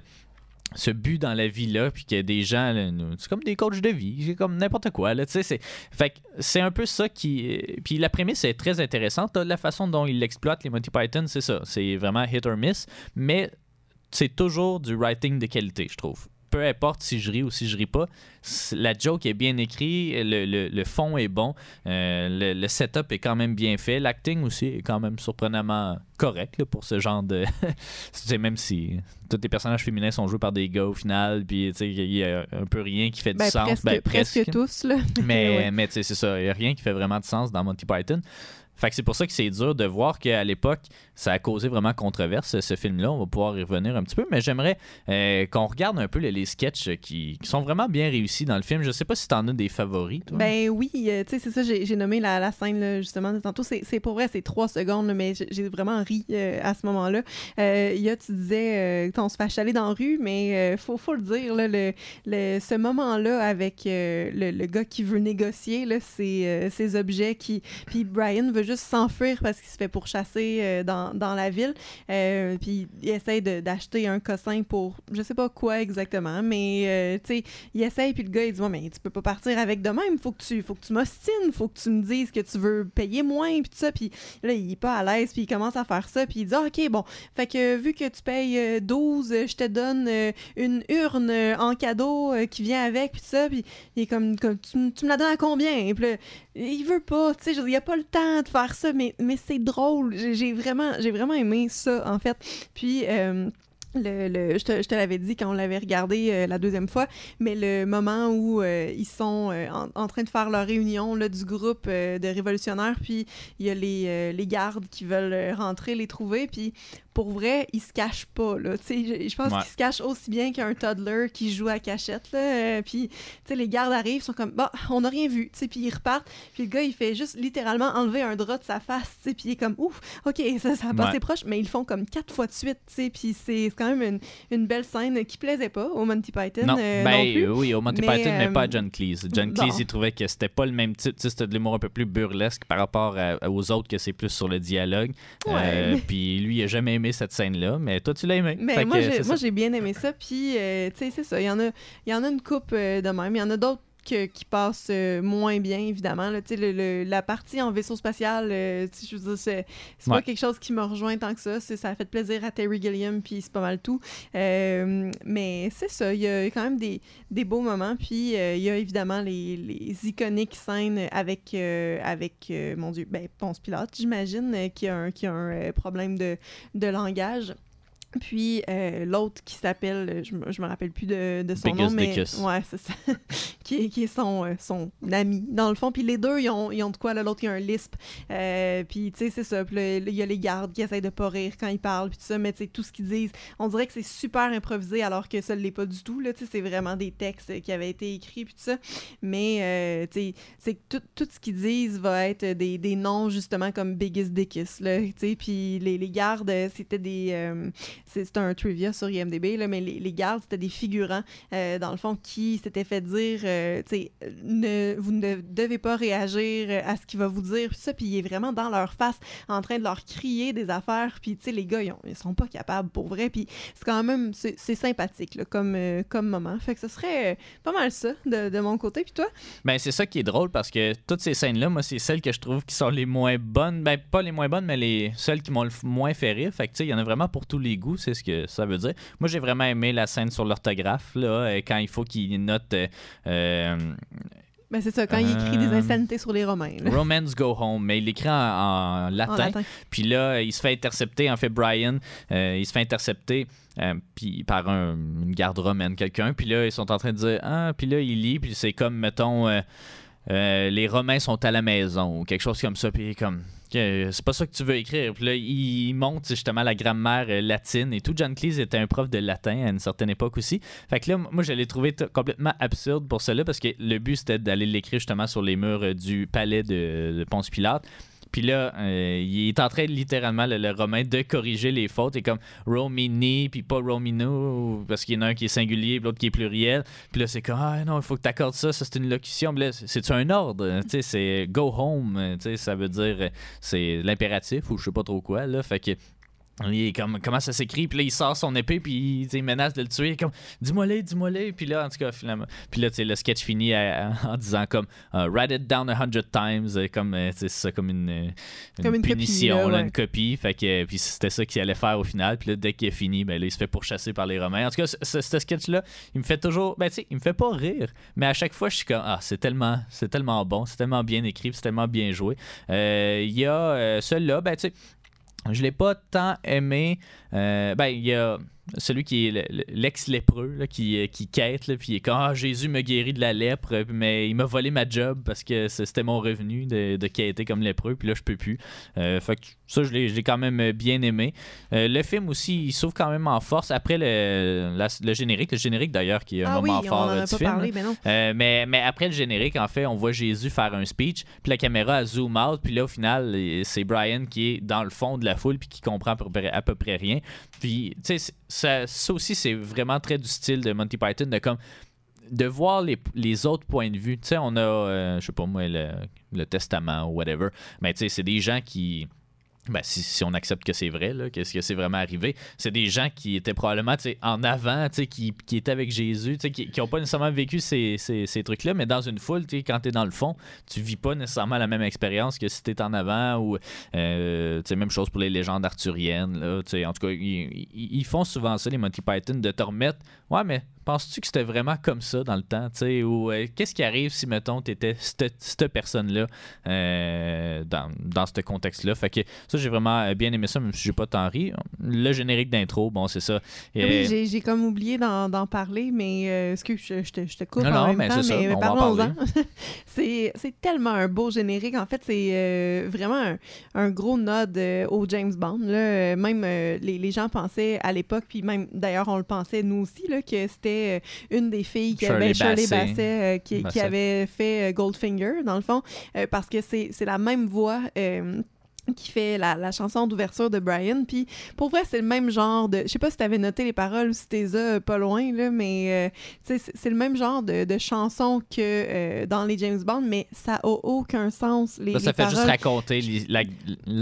ce but dans la vie là puis qu'il y a des gens c'est comme des coachs de vie c'est comme n'importe quoi là tu sais c'est fait c'est un peu ça qui puis la prémisse est très intéressante la façon dont ils l'exploitent les Monty Python c'est ça c'est vraiment hit or miss mais c'est toujours du writing de qualité je trouve peu importe si je ris ou si je ris pas, la joke est bien écrite, le, fond est bon, euh, le, setup est quand même bien fait, l'acting aussi est quand même surprenamment correct pour ce genre de. même si tous les personnages féminins sont joués par des gars au final, puis il y a un peu rien qui fait du ben, sens. Presque, ben, presque. tous, là. Mais, mais c'est ça, il n'y a rien qui fait vraiment de sens dans Monty Python. Fait que c'est pour ça que c'est dur de voir qu'à l'époque, ça a causé vraiment controverse, ce film-là. On va pouvoir y revenir un petit peu, mais j'aimerais euh, qu'on regarde un peu les, sketchs qui, sont vraiment bien réussis dans le film. Je sais pas si tu en as des favoris, toi. Ben oui, euh, tu sais, c'est ça, j'ai nommé la, scène, justement, de tantôt. C'est pour vrai, c'est trois secondes, mais j'ai vraiment ri euh, à ce moment-là. Il tu disais, on se fait achaler dans la rue, mais faut, faut le dire, là, le, ce moment-là avec le, gars qui veut négocier là, ses, objets, qui, puis Brian veut juste s'enfuir parce qu'il se fait pourchasser euh, la ville. Euh, puis il essaie d'acheter un cossin pour je sais pas quoi exactement, mais euh, tu sais, il essaye puis le gars il dit mais tu peux pas partir avec de même, faut que tu faut que tu m'ostines, faut que tu me dises que tu veux payer moins puis tout ça. Puis là il est pas à l'aise puis il commence à faire ça puis il dit ah, OK bon, fait que vu que tu payes 12, je te donne une urne en cadeau qui vient avec puis ça. Puis il est comme, comme tu, tu, me la donnes à combien? Puis là, il veut pas, tu sais, il a pas le temps de faire ça, mais, mais c'est drôle. J'ai vraiment, vraiment aimé ça, en fait. Puis, euh, le, je te, je te l'avais dit quand on l'avait regardé euh, la deuxième fois, mais le moment où euh, ils sont en, train de faire leur réunion là, du groupe de révolutionnaires, puis il y a les, les gardes qui veulent rentrer les trouver, puis pour vrai, il se cache pas. Là. Je, je pense qu'il se cache aussi bien qu'un toddler qui joue à cachette. Là. Euh, puis les gardes arrivent, sont comme, bah, on n'a rien vu. Puis ils repartent. Puis le gars, il fait juste littéralement enlever un drap de sa face. Puis il est comme, ouf, OK, ça, ça a passé proche. Mais ils le font comme quatre fois de suite. Puis c'est quand même une, une, belle scène qui plaisait pas au Monty Python. Non, euh, ben, oui, au Monty Python, mais pas à euh, John Cleese. John Cleese, il trouvait que c'était pas le même type. C'était de l'humour un peu plus burlesque par rapport aux autres, que c'est plus sur le dialogue. Puis lui, il a jamais aimé cette scène-là mais toi, tu l'as aimé. Mais moi, j'ai bien aimé ça. Puis, euh, tu sais, c'est ça. Il y, en a, il y en a une coupe euh, de même. Il y en a d'autres qui passent euh, moins bien, évidemment. Là, le, la partie en vaisseau spatial, je veux dire, c'est pas quelque chose qui me rejoint tant que ça. Ça a fait plaisir à Terry Gilliam, puis c'est pas mal tout. mais c'est ça, il y a quand même des, des beaux moments. Puis il y a évidemment les, les iconiques scènes avec, avec mon Dieu, ben, Ponce Pilote, j'imagine, qui a un, qui a un problème de, de langage. Puis euh, l'autre qui s'appelle, je, je me rappelle plus de, de son nom, mais ouais, c'est ça, qui est, qui est son, euh, son ami, dans le fond. Puis les deux, ils ont, ils ont de quoi, l'autre, il a un lisp. Euh, puis, tu sais, c'est ça. Puis il y a les gardes qui essayent de pas rire quand ils parlent, puis tout ça, mais tu sais, tout ce qu'ils disent, on dirait que c'est super improvisé, alors que ça ne l'est pas du tout, là, tu sais, c'est vraiment des textes qui avaient été écrits, puis tout ça. Mais, tu sais, c'est que tout, tout ce qu'ils disent va être des, des noms, justement, comme Biggest Dickus, là, tu sais, puis les, les gardes, c'était des... c'est un trivia sur IMDb, là, mais les, les gardes, c'était des figurants, euh, dans le fond, qui s'étaient fait dire, euh, tu sais, vous ne devez pas réagir à ce qu'il va vous dire, puis ça, puis il est vraiment dans leur face, en train de leur crier des affaires, puis tu sais, les gars, ils, ont- ils sont pas capables pour vrai, puis c'est quand même, c'est sympathique, là, comme, euh, comme moment. Fait que ce serait pas mal ça, de, de mon côté, puis toi? Ben, c'est ça qui est drôle parce que toutes ces scènes-là, moi, c'est celles que je trouve qui sont les moins bonnes. Ben, pas les moins bonnes, mais les celles qui m'ont le moins fait rire. Fait que, tu sais, il y en a vraiment pour tous les goûts, c'est ce que ça veut dire. Moi, j'ai vraiment aimé la scène sur l'orthographe, là, euh, quand il faut qu'il note euh, euh, Ben c'est ça, quand il écrit des Euh, insanités sur les Romains, là, Romance Go Home, mais il l'écrit en, en en latin. latin. Puis là, il se fait intercepter, en fait, Brian, euh, il se fait intercepter euh, puis par un- une garde romaine, quelqu'un. Puis là, ils sont en train de dire Ah, puis là, il lit, puis c'est comme, mettons, euh, les Romains sont à la maison, ou quelque chose comme ça. Puis comme. C'est pas ça que tu veux écrire. Puis là, il montre justement la grammaire euh, latine et tout. John Cleese était un prof de latin à une certaine époque aussi. Fait que là, moi, je l'ai trouvé complètement absurde pour cela parce que le but, c'était d'aller l'écrire justement sur les murs euh, du palais de, de Ponce Pilate. Puis là, euh, il est en train, littéralement, le, Romain, de corriger les fautes. Et comme Romini, puis pas Romino, parce qu'il y en a un qui est singulier, puis l'autre qui est pluriel. Puis là, c'est comme, ah non, il faut que tu accordes ça, ça c'est une locution. Puis là, c'est- un ordre? Tu sais, c'est go home. Tu sais, ça veut dire, euh, c'est l'impératif ou je sais pas trop quoi, là. Fait que. Il est comme, comment ça s'écrit? Puis là, il sort son épée, puis il, menace de le tuer. Il est comme, dis-moi les, dis-moi les. Puis là, en tout cas, finalement. Puis là, le sketch finit à- à- en disant comme, uh, write it down a hundred times, euh, comme, euh, c'est ça, comme une, euh, Comme une punition, là, là, ouais. une copie. Fait que, puis c'était ça qu'il allait faire au final. Puis là, dès qu'il est fini, ben là, il se fait pourchasser par les Romains. En tout cas, ce, ce- ce sketch-là, il me fait toujours, ben tu sais, il me fait pas rire, mais à chaque fois, je suis comme, ah, c'est tellement, c'est tellement bon, c'est tellement bien écrit, c'est tellement bien joué. Euh, Il y a euh, celui-là, ben tu sais, je l'ai pas tant aimé. Euh, ben, il y a celui qui est le- le- l'ex-lépreux, qui, euh, qui quête, là, puis il est comme Ah, Jésus me guérit de la lèpre, mais il m'a volé ma job parce que c'était mon revenu de, de quêter comme lépreux, puis là, je peux plus. Euh, fait que ça, je l'ai quand même bien aimé. Euh, le film aussi, il s'ouvre quand même en force après le, la- le générique, le générique d'ailleurs, qui est un ah oui, moment on fort en a du pas film. parlé, mais non. Euh, mais, mais après le générique, en fait, on voit Jésus faire un speech, puis la caméra elle zoom out, puis là, au final, c'est Brian qui est dans le fond de la foule, puis qui comprend à peu près, à peu près rien. Puis, tu sais, ça, aussi, c'est vraiment très du style de Monty Python, de voir les, les autres points de vue. Tu sais, on a, euh, je sais pas moi, le, le testament ou whatever, mais tu sais, c'est des gens qui... Ben, si, si on accepte que c'est vrai, qu'est-ce que c'est vraiment arrivé, c'est des gens qui étaient probablement en avant, qui, qui étaient avec Jésus, qui n'ont pas nécessairement vécu ces, ces, ces trucs-là, mais dans une foule, quand tu es dans le fond, tu vis pas nécessairement la même expérience que si tu es en avant ou, euh, même chose pour les légendes arthuriennes, là, en tout cas, ils- ils font souvent ça, les Monty Python, de te remettre, ouais, mais penses-tu que c'était vraiment comme ça dans le temps, tu sais, ou euh, qu'est-ce qui arrive si, mettons, tu étais cette, personne-là euh, dans, dans ce contexte-là, fait que ça, j'ai vraiment euh, bien aimé ça, même si j'ai pas tant ri. Le générique d'intro, bon, c'est ça. Et- Ah Oui, j'ai- j'ai comme oublié d'en parler, mais euh, excuse, je, je te, je te coupe Non, en non, même mais temps, c'est ça, mais on va en parlons-en. c'est c'est tellement un beau générique. En fait, c'est vraiment un, un gros nod au James Bond. Là. Même les, les gens pensaient à l'époque, puis même d'ailleurs on le pensait nous aussi, là, que c'était euh, une des filles, qui, Shirley ben, Shirley euh, qui, avait fait euh, Goldfinger, dans le fond, euh, parce que c'est c'est la même voix. euh, qui fait la, la chanson d'ouverture de Brian. Puis pour vrai, c'est le même genre de. Je sais pas si t'avais noté les paroles ou si t'es euh, pas loin, là, mais euh, c'est le même genre de, de chanson que euh, dans les James Bond, mais ça a aucun sens. Les, ça, ça les fait juste raconter la-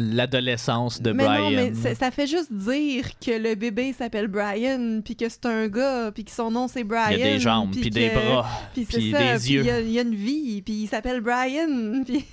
l'adolescence de mais Brian. non, mais ça, fait juste dire que le bébé s'appelle Brian, puis que c'est un gars, puis que son nom c'est Brian. Il y a des jambes, puis des bras. puis ça, des yeux. il y, a- il y a une vie, puis il s'appelle Brian, puis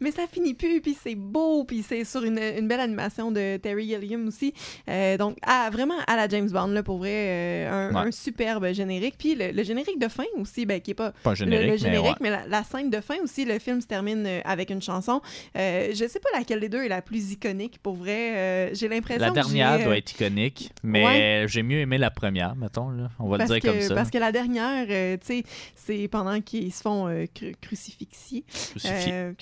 mais ça finit plus, puis c'est beau, puis puis c'est sur une, une belle animation de Terry Gilliam aussi. Euh, donc, à- vraiment à la James Bond, là, pour vrai, euh, un, Ouais. un superbe générique. Puis le, le générique de fin aussi, ben, qui est pas Pas un le- générique, le, mais générique, ouais. mais, la, la scène de fin aussi, le film se termine euh, avec une chanson. Je sais pas laquelle des deux est la plus iconique, pour vrai. J'ai l'impression La que dernière j'ai, euh, doit être iconique, mais j'ai mieux aimé la première, mettons. Là. On va parce le dire que, comme ça. Parce que la dernière, tu sais, c'est pendant qu'ils se font cru- crucifixier. Crucifié. Euh,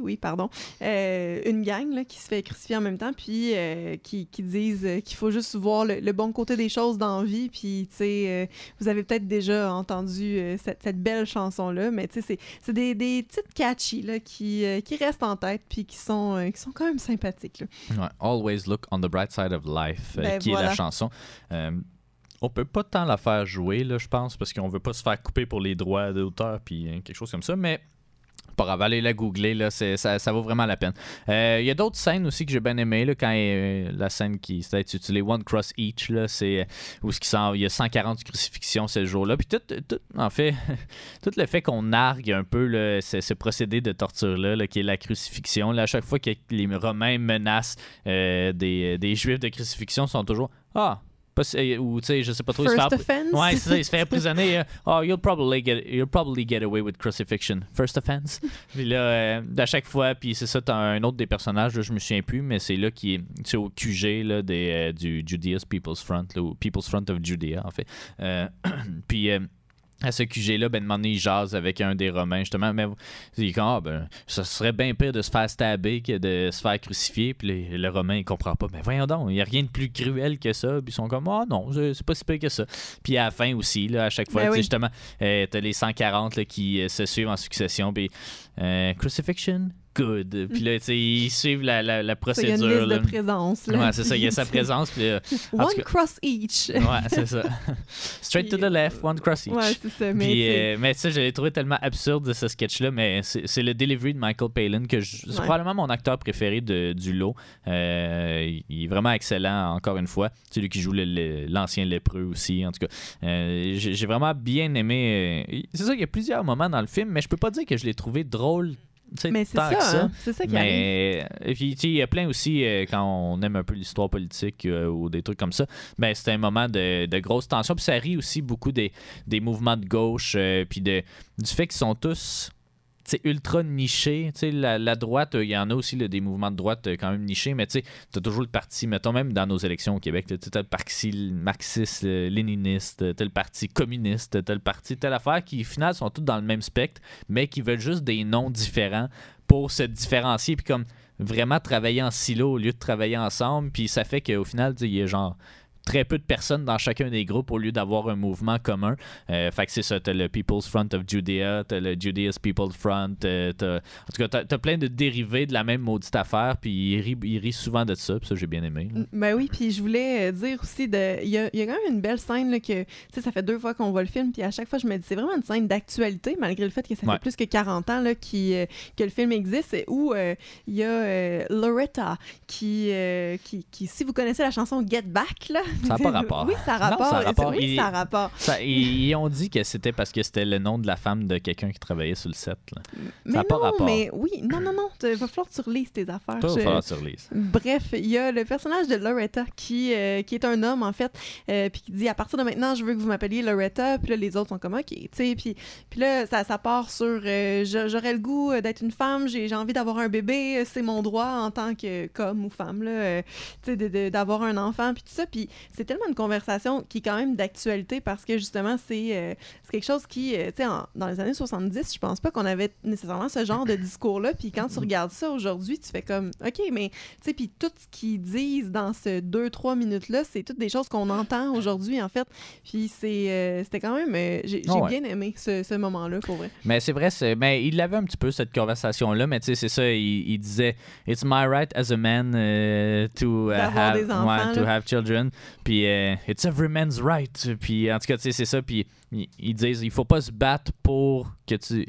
oui, pardon. Euh, une gang là, qui se fait crucifier en même temps, puis euh, qui, qui disent euh, qu'il faut juste voir le, le bon côté des choses dans la vie. Puis, tu sais, euh, vous avez peut-être déjà entendu cette, cette belle chanson-là, mais tu sais, c'est- des, des petites catchy là, qui, qui restent en tête, puis qui sont, qui sont quand même sympathiques. là. Ouais, Always Look on the Bright Side of Life, Ben, qui est la chanson. On peut pas tant la faire jouer, là, je pense, parce qu'on veut pas se faire couper pour les droits d'auteur puis euh, quelque chose comme ça, mais pas grave, la googler, là, ça, ça vaut vraiment la peine. Euh, Il y a d'autres scènes aussi que j'ai bien aimées, là, quand euh, la scène qui s'est intitulée One Cross Each, là, c'est euh, où il y a 140 crucifixions ce jour-là. Puis tout, tout- en fait, tout le fait qu'on nargue un peu ce, procédé de torture-là, là, qui est la crucifixion, là, à chaque fois que les Romains menacent euh, des, des Juifs de crucifixion, sont toujours Ah, pas, ou tu sais, je sais pas trop, ils se First fait offense. Ouais, c'est ça, il se fait emprisonner. euh, oh, you'll probably get, you'll probably get away with crucifixion. First offense. puis là, euh, à chaque fois, puis c'est ça, t'as un autre des personnages, là, je me souviens plus, mais c'est là qui est, au QG là, des, euh, du Judea's People's Front, là, ou People's Front of Judea, en fait. Euh, puis. À ce QG-là, ben, demandé, il jase avec un des Romains, justement. Mais il dit, ah, ben, ça serait bien pire de se faire stabber que de se faire crucifier. Puis le, le Romain, il comprend pas. Mais voyons donc, il n'y a rien de plus cruel que ça. Puis ils sont comme, ah non, c'est pas si pire que ça. Puis à la fin aussi, là, à chaque fois, Ben oui. justement, euh, t'as les 140 là, qui euh, se suivent en succession. Puis euh, crucifixion, good. Puis là, tu sais, ils suivent la, la, la Ça, Il y a une procédure. liste là. de présence. là. Ouais, c'est ça, il y a sa présence. Puis, euh, One cas- cross each. ouais, c'est ça. Straight to the left, one cross each. Ouais, c'est ça. Mais, Puis, euh, mais ça, j'avais trouvé tellement absurde ce sketch-là, mais c'est le delivery de Michael Palin que je- c'est Ouais. probablement mon acteur préféré de- du lot. Euh, il est vraiment excellent, encore une fois. C'est lui qui joue l'ancien lépreux aussi, en tout cas. Euh, J'ai vraiment bien aimé. euh, c'est ça, il y a plusieurs moments dans le film, mais je peux pas dire que je l'ai trouvé drôle. Mais c'est ça, hein, c'est ça qui arrive. Mais puis, tu sais, il y a plein aussi, euh, quand on aime un peu l'histoire politique euh, ou des trucs comme ça, ben, c'était un moment de, de grosse tension. Puis ça rit aussi beaucoup des, des mouvements de gauche, euh, puis de, du fait qu'ils sont tous ultra nichés. Tu sais, La, la droite, euh, il y en a aussi des mouvements de droite euh, quand même nichés, mais tu as toujours le parti, mettons même dans nos élections au Québec, tu as le parti marxiste, euh, tu le parti communiste, tu le parti telle affaire qui, au final, sont tous dans le même spectre, mais qui veulent juste des noms différents pour se différencier, puis comme vraiment travailler en silo au lieu de travailler ensemble. Puis ça fait qu'au final, il y a genre très peu de personnes dans chacun des groupes au lieu d'avoir un mouvement commun. Euh, fait que c'est ça, t'as le People's Front of Judea, t'as le Judea's People's Front, euh, en tout cas, t'as, t'as plein de dérivés de la même maudite affaire, puis il rit, il rit souvent de ça, puis ça j'ai bien aimé. là. Ben oui, puis je voulais euh, dire aussi, de, il y a, il y a quand même une belle scène là, que, tu sais, ça fait deux fois qu'on voit le film, puis à chaque fois, je me dis, c'est vraiment une scène d'actualité, malgré le fait que ça Ouais. fait plus que 40 ans là, qui, euh, que le film existe, où euh, il y a Loretta qui, qui, qui, si vous connaissez la chanson Get Back, là. Ça a pas rapport. oui, ça a Non, rapport. ça a rapport. Oui, ça a rapport. Ça, ils, ils ont dit que c'était parce que c'était le nom de la femme de quelqu'un qui travaillait sur le set. Là. Mais a pas non, rapport. mais oui, non, non, non, il va falloir que tu relises tes affaires. Toi, il va Je- falloir que tu relises. Bref, il y a le personnage de Loretta qui, euh, qui est un homme, en fait, euh, puis qui dit à partir de maintenant, je veux que vous m'appeliez Loretta. Puis là, les autres sont comme OK, tu sais. Puis, puis là, ça, ça part sur euh, je- j'aurais le goût euh, d'être une femme, j'ai envie d'avoir un bébé, c'est mon droit en tant que comme ou femme, là, d'avoir un enfant, puis tout ça. Puis c'est tellement une conversation qui est quand même d'actualité parce que justement, c'est euh, quelque chose qui, euh, tu sais, dans les années 70, je pense pas qu'on avait nécessairement ce genre de discours-là. Puis quand tu regardes ça aujourd'hui, tu fais comme OK, mais tu sais, puis tout ce qu'ils disent dans ce 2-3 minutes-là, c'est toutes des choses qu'on entend aujourd'hui, en fait. Puis euh, c'était quand même... j'ai Ah ouais. bien aimé ce, ce moment-là, pour vrai. Mais c'est vrai, mais il avait un petit peu cette conversation-là, mais tu sais, c'est ça, il, il disait It's my right as a man to, uh, have, des enfants, ouais, to have children. Puis euh, It's every man's right. Puis en tout cas, tu sais, c'est ça. Puis ils, disent Il faut pas se battre pour que tu.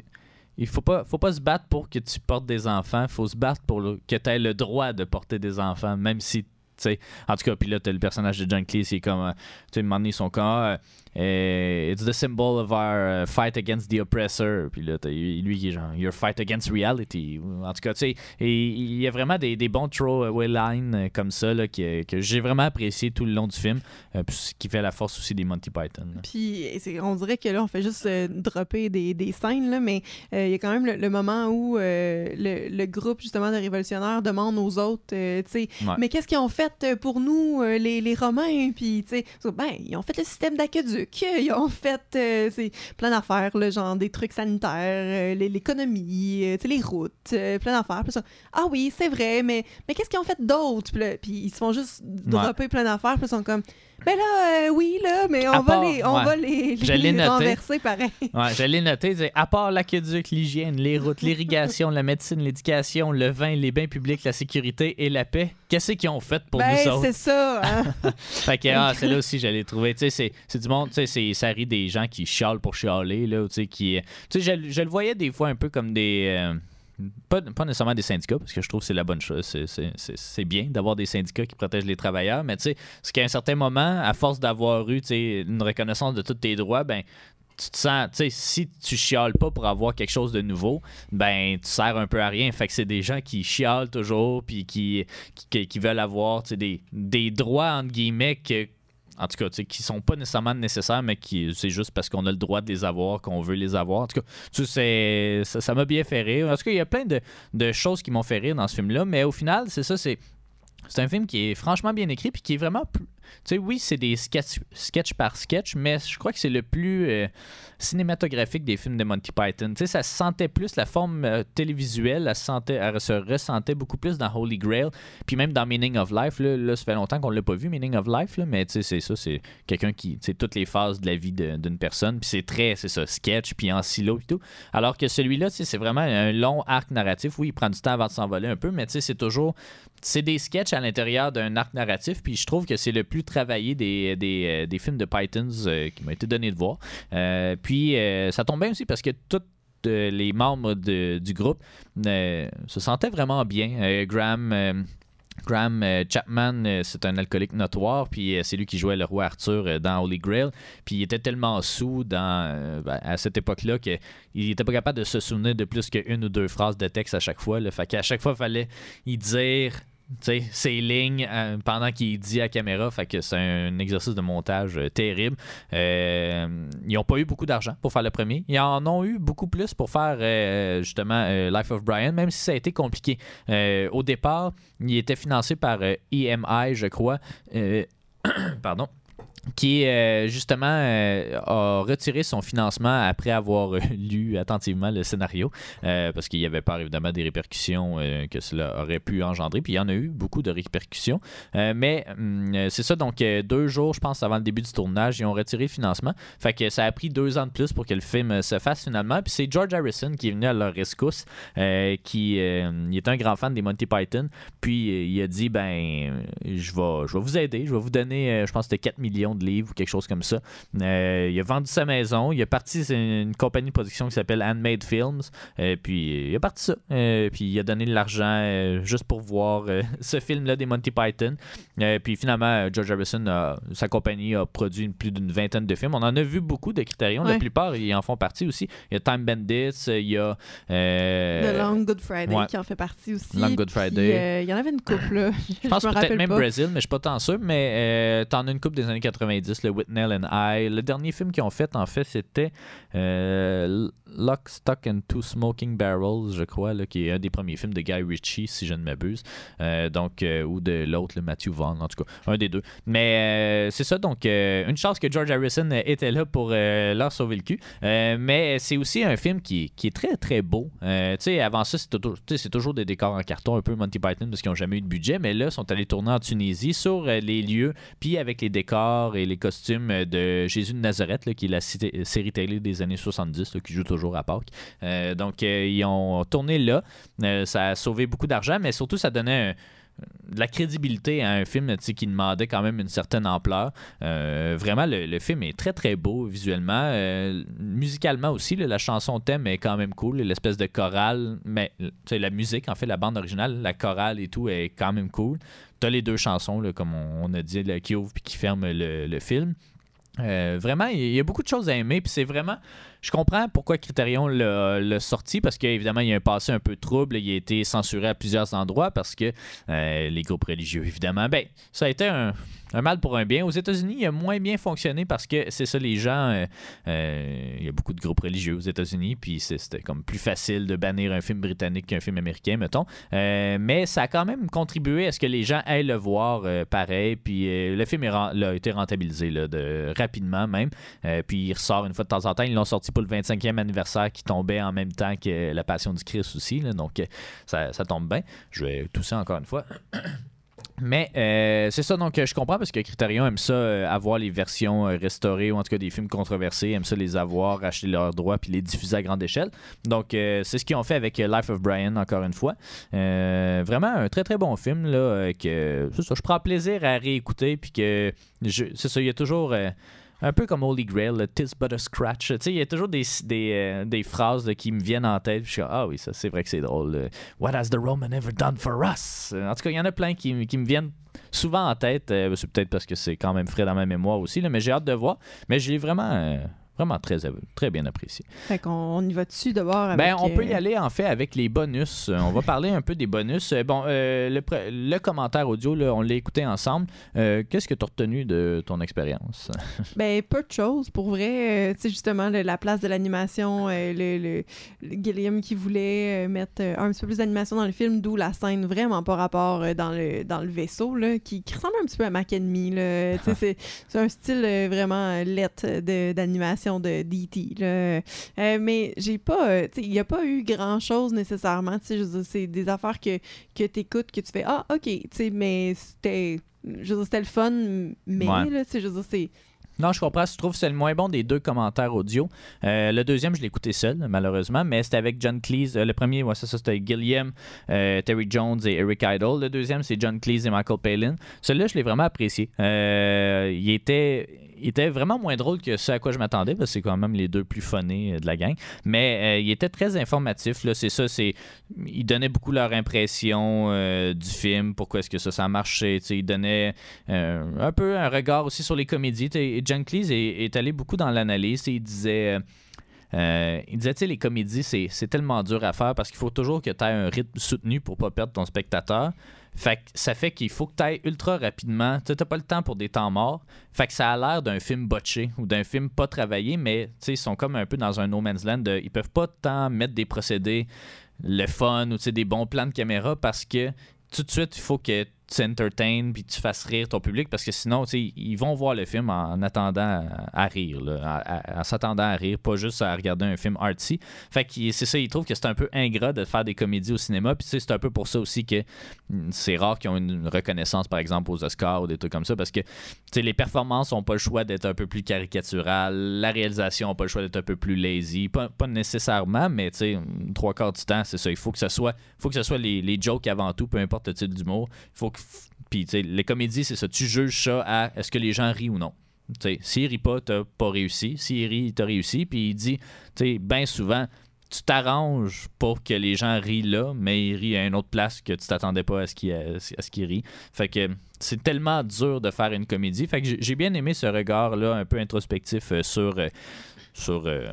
Il faut pas, faut pas se battre pour que tu portes des enfants. Il faut se battre pour que tu aies le droit de porter des enfants, même si sais. En tout cas, puis là, t'as le personnage de John Cleese, c'est comme, euh, tu sais, ils sont comme, ah, euh, it's the symbol of our uh, fight against the oppressor. Puis là, t'as lui qui est genre, your fight against reality. En tout cas, tu sais, et il y a vraiment des, des bons throwaway lines euh, comme ça là, que, que j'ai vraiment apprécié tout le long du film, euh, puis ce qui fait la force aussi des Monty Python. là. Puis on dirait que là, on fait juste euh, dropper des, des scènes, là, mais euh, il y a quand même le, le moment où euh, le, le groupe justement de révolutionnaires demande aux autres, euh, tu sais, Ouais. mais qu'est-ce qu'ils ont fait euh, pour nous, euh, les, les Romains? Puis, tu sais, ben, ils ont fait le système d'aqueduc, ils ont fait euh, c'est plein d'affaires, là, genre des trucs sanitaires, euh, l'économie, euh, les routes, euh, plein d'affaires. Puis ça, ah oui, c'est vrai, mais, mais qu'est-ce qu'ils ont fait d'autre? Puis ils se font juste dropper plein d'affaires, puis ils sont comme, ben là, euh, oui, là, mais on À va part- les, on ouais. va les, noté. renverser pareil. Ouais, je l'ai noté. c'est, À part l'aqueduc, l'hygiène, les routes, l'irrigation, la médecine, l'éducation, le vin, les bains publics, la sécurité et la paix, qu'est-ce qu'ils ont fait pour ben, nous autres? c'est ça. hein. Fait que ah, c'est là aussi j'allais trouver. Tu sais, c'est, du monde, tu sais, ça rit des gens qui chialent pour chialer, là, tu sais, qui. Tu sais, je, je le voyais des fois un peu comme des. euh, pas, pas nécessairement des syndicats, parce que je trouve que c'est la bonne chose. C'est, bien d'avoir des syndicats qui protègent les travailleurs, mais tu sais, c'est qu'à un certain moment, à force d'avoir eu une reconnaissance de tous tes droits, ben tu te sens, tu sais, si tu chiales pas pour avoir quelque chose de nouveau, ben tu sers un peu à rien. Fait que c'est des gens qui chialent toujours, puis qui, qui, qui veulent avoir des, des droits, entre guillemets, que, en tout cas, qui sont pas nécessairement nécessaires, mais qui c'est juste parce qu'on a le droit de les avoir qu'on veut les avoir. En tout cas, tu sais, ça m'a bien fait rire. En tout cas, il y a plein de, choses qui m'ont fait rire dans ce film-là, mais au final, c'est ça, c'est. C'est un film qui est franchement bien écrit puis qui est vraiment. Tu sais, oui, c'est des sketch, sketch par sketch, mais je crois que c'est le plus euh, cinématographique des films de Monty Python. Tu sais, ça se sentait plus, la forme euh, télévisuelle, elle se, sentait, elle se ressentait beaucoup plus dans Holy Grail, puis même dans Meaning of Life. Là, là, ça fait longtemps qu'on l'a pas vu, Meaning of Life, là, mais tu sais, c'est ça, c'est quelqu'un qui. Tu toutes les phases de la vie d'une personne, puis c'est très, c'est ça, sketch, puis en silo et tout. Alors que celui-là, tu sais, c'est vraiment un long arc narratif. Oui, il prend du temps avant de s'envoler un peu, mais tu sais, c'est toujours. C'est des sketchs à l'intérieur d'un arc narratif, puis je trouve que c'est le plus travaillé des, des, euh, des films de Pythons euh, qui m'a été donné de voir. Euh, puis ça tombe bien aussi parce que tous euh, les membres de- du groupe se sentaient vraiment bien. Graham. Graham Chapman, c'est un alcoolique notoire, puis c'est lui qui jouait le roi Arthur dans Holy Grail. Puis il était tellement sous dans, ben, à cette époque-là qu'il était pas capable de se souvenir de plus qu'une ou deux phrases de texte à chaque fois. Fait qu'à chaque fois, il fallait y dire sais, ses lignes euh, pendant qu'il dit à caméra. Fait que c'est un exercice de montage euh, terrible. Euh, ils n'ont pas eu beaucoup d'argent pour faire le premier. Ils en ont eu beaucoup plus pour faire justement Life of Brian, même si ça a été compliqué. Au départ, il était financé par EMI, je crois. Pardon qui euh, justement euh, a retiré son financement après avoir lu attentivement le scénario euh, parce qu'il y avait peur évidemment des répercussions que cela aurait pu engendrer. Puis il y en a eu beaucoup de répercussions. Mais hum, c'est ça donc deux jours je pense avant le début du tournage ils ont retiré le financement. Fait que ça a pris deux ans de plus pour que le film se fasse finalement. Puis c'est George Harrison qui est venu à leur rescousse qui est un grand fan des Monty Python. Puis il a dit ben je vais je vais vous aider. Je vais vous donner je pense c'était 4 millions de livres ou quelque chose comme ça Euh, il a vendu sa maison il a parti c'est une compagnie de production qui s'appelle Handmade Films euh, puis il a parti ça Euh, puis il a donné de l'argent euh, juste pour voir euh, ce film là des Monty Python puis finalement George Harrison a- sa compagnie a produit plus d'une vingtaine de films on en a vu beaucoup de Criterion la plupart ils en font partie aussi il y a Time Bandits il y a The Long Good Friday ouais. qui en fait partie aussi. Long Good Friday. Il y en avait une couple, là. Je pense peut-être même. Brésil, mais je suis pas tant sûr. Mais t'en as une coupe des années 90, le Whitnell and I. Le dernier film qu'ils ont fait, en fait, c'était euh, Lock, Stock and Two Smoking Barrels, je crois, qui est un des premiers films de Guy Ritchie, si je ne m'abuse. Euh, donc, euh, ou de l'autre, le Matthew Vaughn, en tout cas, un des deux. Mais euh, c'est ça, donc, une chance que George Harrison était là pour leur sauver le cul. Mais c'est aussi un film qui, qui est très, très beau. Tu sais, avant ça, c'est toujours, toujours des décors en carton, un peu Monty Python, parce qu'ils n'ont jamais eu de budget. Mais là, ils sont allés tourner en Tunisie sur les lieux, puis avec les décors et les costumes de Jésus de Nazareth, qui est la série télé des années 70, là, qui joue toujours à Pâques. Euh, donc, euh, ils ont tourné là. Euh, ça a sauvé beaucoup d'argent, mais surtout, ça donnait un de la crédibilité à un film qui demandait quand même une certaine ampleur. Euh, vraiment, le, film est très très beau visuellement. Euh, musicalement aussi, la chanson thème est quand même cool. L'espèce de chorale, mais la musique, en fait, la bande originale, la chorale et tout est quand même cool. Tu les deux chansons, comme on, a dit, qui ouvre et qui ferme le, film. Euh, vraiment, il y a beaucoup de choses à aimer. Puis c'est vraiment je comprends pourquoi Criterion l'a sorti, parce qu'évidemment, il y a un passé un peu trouble. Il a été censuré à plusieurs endroits parce que euh, les groupes religieux, évidemment, ben, ça a été un, mal pour un bien. Aux États-Unis, il a moins bien fonctionné parce que c'est ça, les gens. Euh, euh, il y a beaucoup de groupes religieux aux États-Unis, puis c'était comme plus facile de bannir un film britannique qu'un film américain, mettons. mais ça a quand même contribué à ce que les gens aillent le voir pareil. Puis le film a été rentabilisé là, de, rapidement même. puis il ressort une fois de temps en temps. Ils l'ont sorti pour le 25e anniversaire qui tombait en même temps que la Passion du Christ aussi. donc, euh, ça, tombe bien. Je vais tousser encore une fois. Mais euh, c'est ça, donc je comprends parce que Criterion aime ça euh, avoir les versions restaurées ou en tout cas des films controversés, aime ça les avoir, acheter leurs droits puis les diffuser à grande échelle. Donc c'est ce qu'ils ont fait avec Life of Brian encore une fois. vraiment un très très bon film là que je prends plaisir à réécouter puis que c'est ça, il y a toujours un peu comme Holy Grail, le Tis but a scratch. Il y a toujours des, des, euh, des phrases qui me viennent en tête. je suis ah oui, ça, c'est vrai que c'est drôle. What has the Roman ever done for us? En tout cas, il y en a plein qui, qui me viennent souvent en tête. Euh, c'est peut-être parce que c'est quand même frais dans ma mémoire aussi, là, mais j'ai hâte de voir. Mais j'ai vraiment. Euh, Vraiment très, très bien apprécié. Fait qu'on y va dessus de voir ben, on peut y euh, aller en fait avec les bonus. Euh, on va parler un peu des bonus. Euh, bon, le, le, commentaire audio, on l'a écouté ensemble. Qu'est-ce que tu as retenu de ton expérience? ben, peu de choses. Pour vrai, tu sais, justement, la place de l'animation, le, Gilliam qui voulait mettre un petit peu plus d'animation dans le film, d'où la scène vraiment pas rapport dans, le, dans le vaisseau, là, qui, ressemble un petit peu à Mac Enemy. c'est un style vraiment lettre d'animation de DT. Euh, mais j'ai pas. Euh, il n'y a pas eu grand chose nécessairement. C'est des affaires que, que tu écoutes, que tu fais Ah, ok, mais c'était. C'était le fun, mais là, je veux dire, c'est non, je comprends. Je trouve que c'est le moins bon des deux commentaires audio. Euh, le deuxième, je l'ai écouté seul, malheureusement, mais c'était avec John Cleese. Euh, le premier, ouais, ça, c'était Gilliam, euh, Terry Jones et Eric Idle. Le deuxième, c'est John Cleese et Michael Palin. Celui-là, je l'ai vraiment apprécié. il était il était vraiment moins drôle que ce à quoi je m'attendais, parce que c'est quand même les deux plus funnés de la gang. Mais il était très informatif. Là, c'est ça, c'est. Il donnait beaucoup leur impression du film, pourquoi est-ce que ça, ça marchait. Il donnait un peu un regard aussi sur les comédies. John Cleese est, allé beaucoup dans l'analyse et il disait. Euh, euh, il disait, tu sais, les comédies, c'est tellement dur à faire parce qu'il faut toujours que tu aies un rythme soutenu pour pas perdre ton spectateur. Fait que ça fait qu'il faut que tu ailles ultra rapidement. Tu n'as pas le temps pour des temps morts. Fait que ça a l'air d'un film botché ou d'un film pas travaillé, mais ils sont comme un peu dans un no man's land. ils peuvent pas tant mettre des procédés, le fun ou des bons plans de caméra parce que tout de suite, il faut que tu puis tu fasses rire ton public parce que sinon, ils vont voir le film en attendant à, rire, en, s'attendant à rire, pas juste à regarder un film artsy. Fait que c'est ça, ils trouvent que c'est un peu ingrat de faire des comédies au cinéma. Puis c'est un peu pour ça aussi que mm, c'est rare qu'ils ont une reconnaissance, par exemple, aux Oscars ou des trucs comme ça parce que les performances n'ont pas le choix d'être un peu plus caricaturales, la réalisation n'a pas le choix d'être un peu plus lazy. Pas, pas nécessairement, mais trois quarts du temps, c'est ça. Il faut que ce soit, faut que ce soit les, les jokes avant tout, peu importe le type d'humour. Il faut puis, tu sais, les comédies, c'est ça. Tu juges ça à est-ce que les gens rient ou non. S'il rit pas, t'as pas réussi. S'il rit, t'as réussi. Puis il dit, tu sais, bien souvent, tu t'arranges pour que les gens rient là, mais ils rient à une autre place que tu t'attendais pas à ce qu'ils qu rient. Fait que c'est tellement dur de faire une comédie. Fait que j'ai bien aimé ce regard-là un peu introspectif euh, sur, euh, sur euh,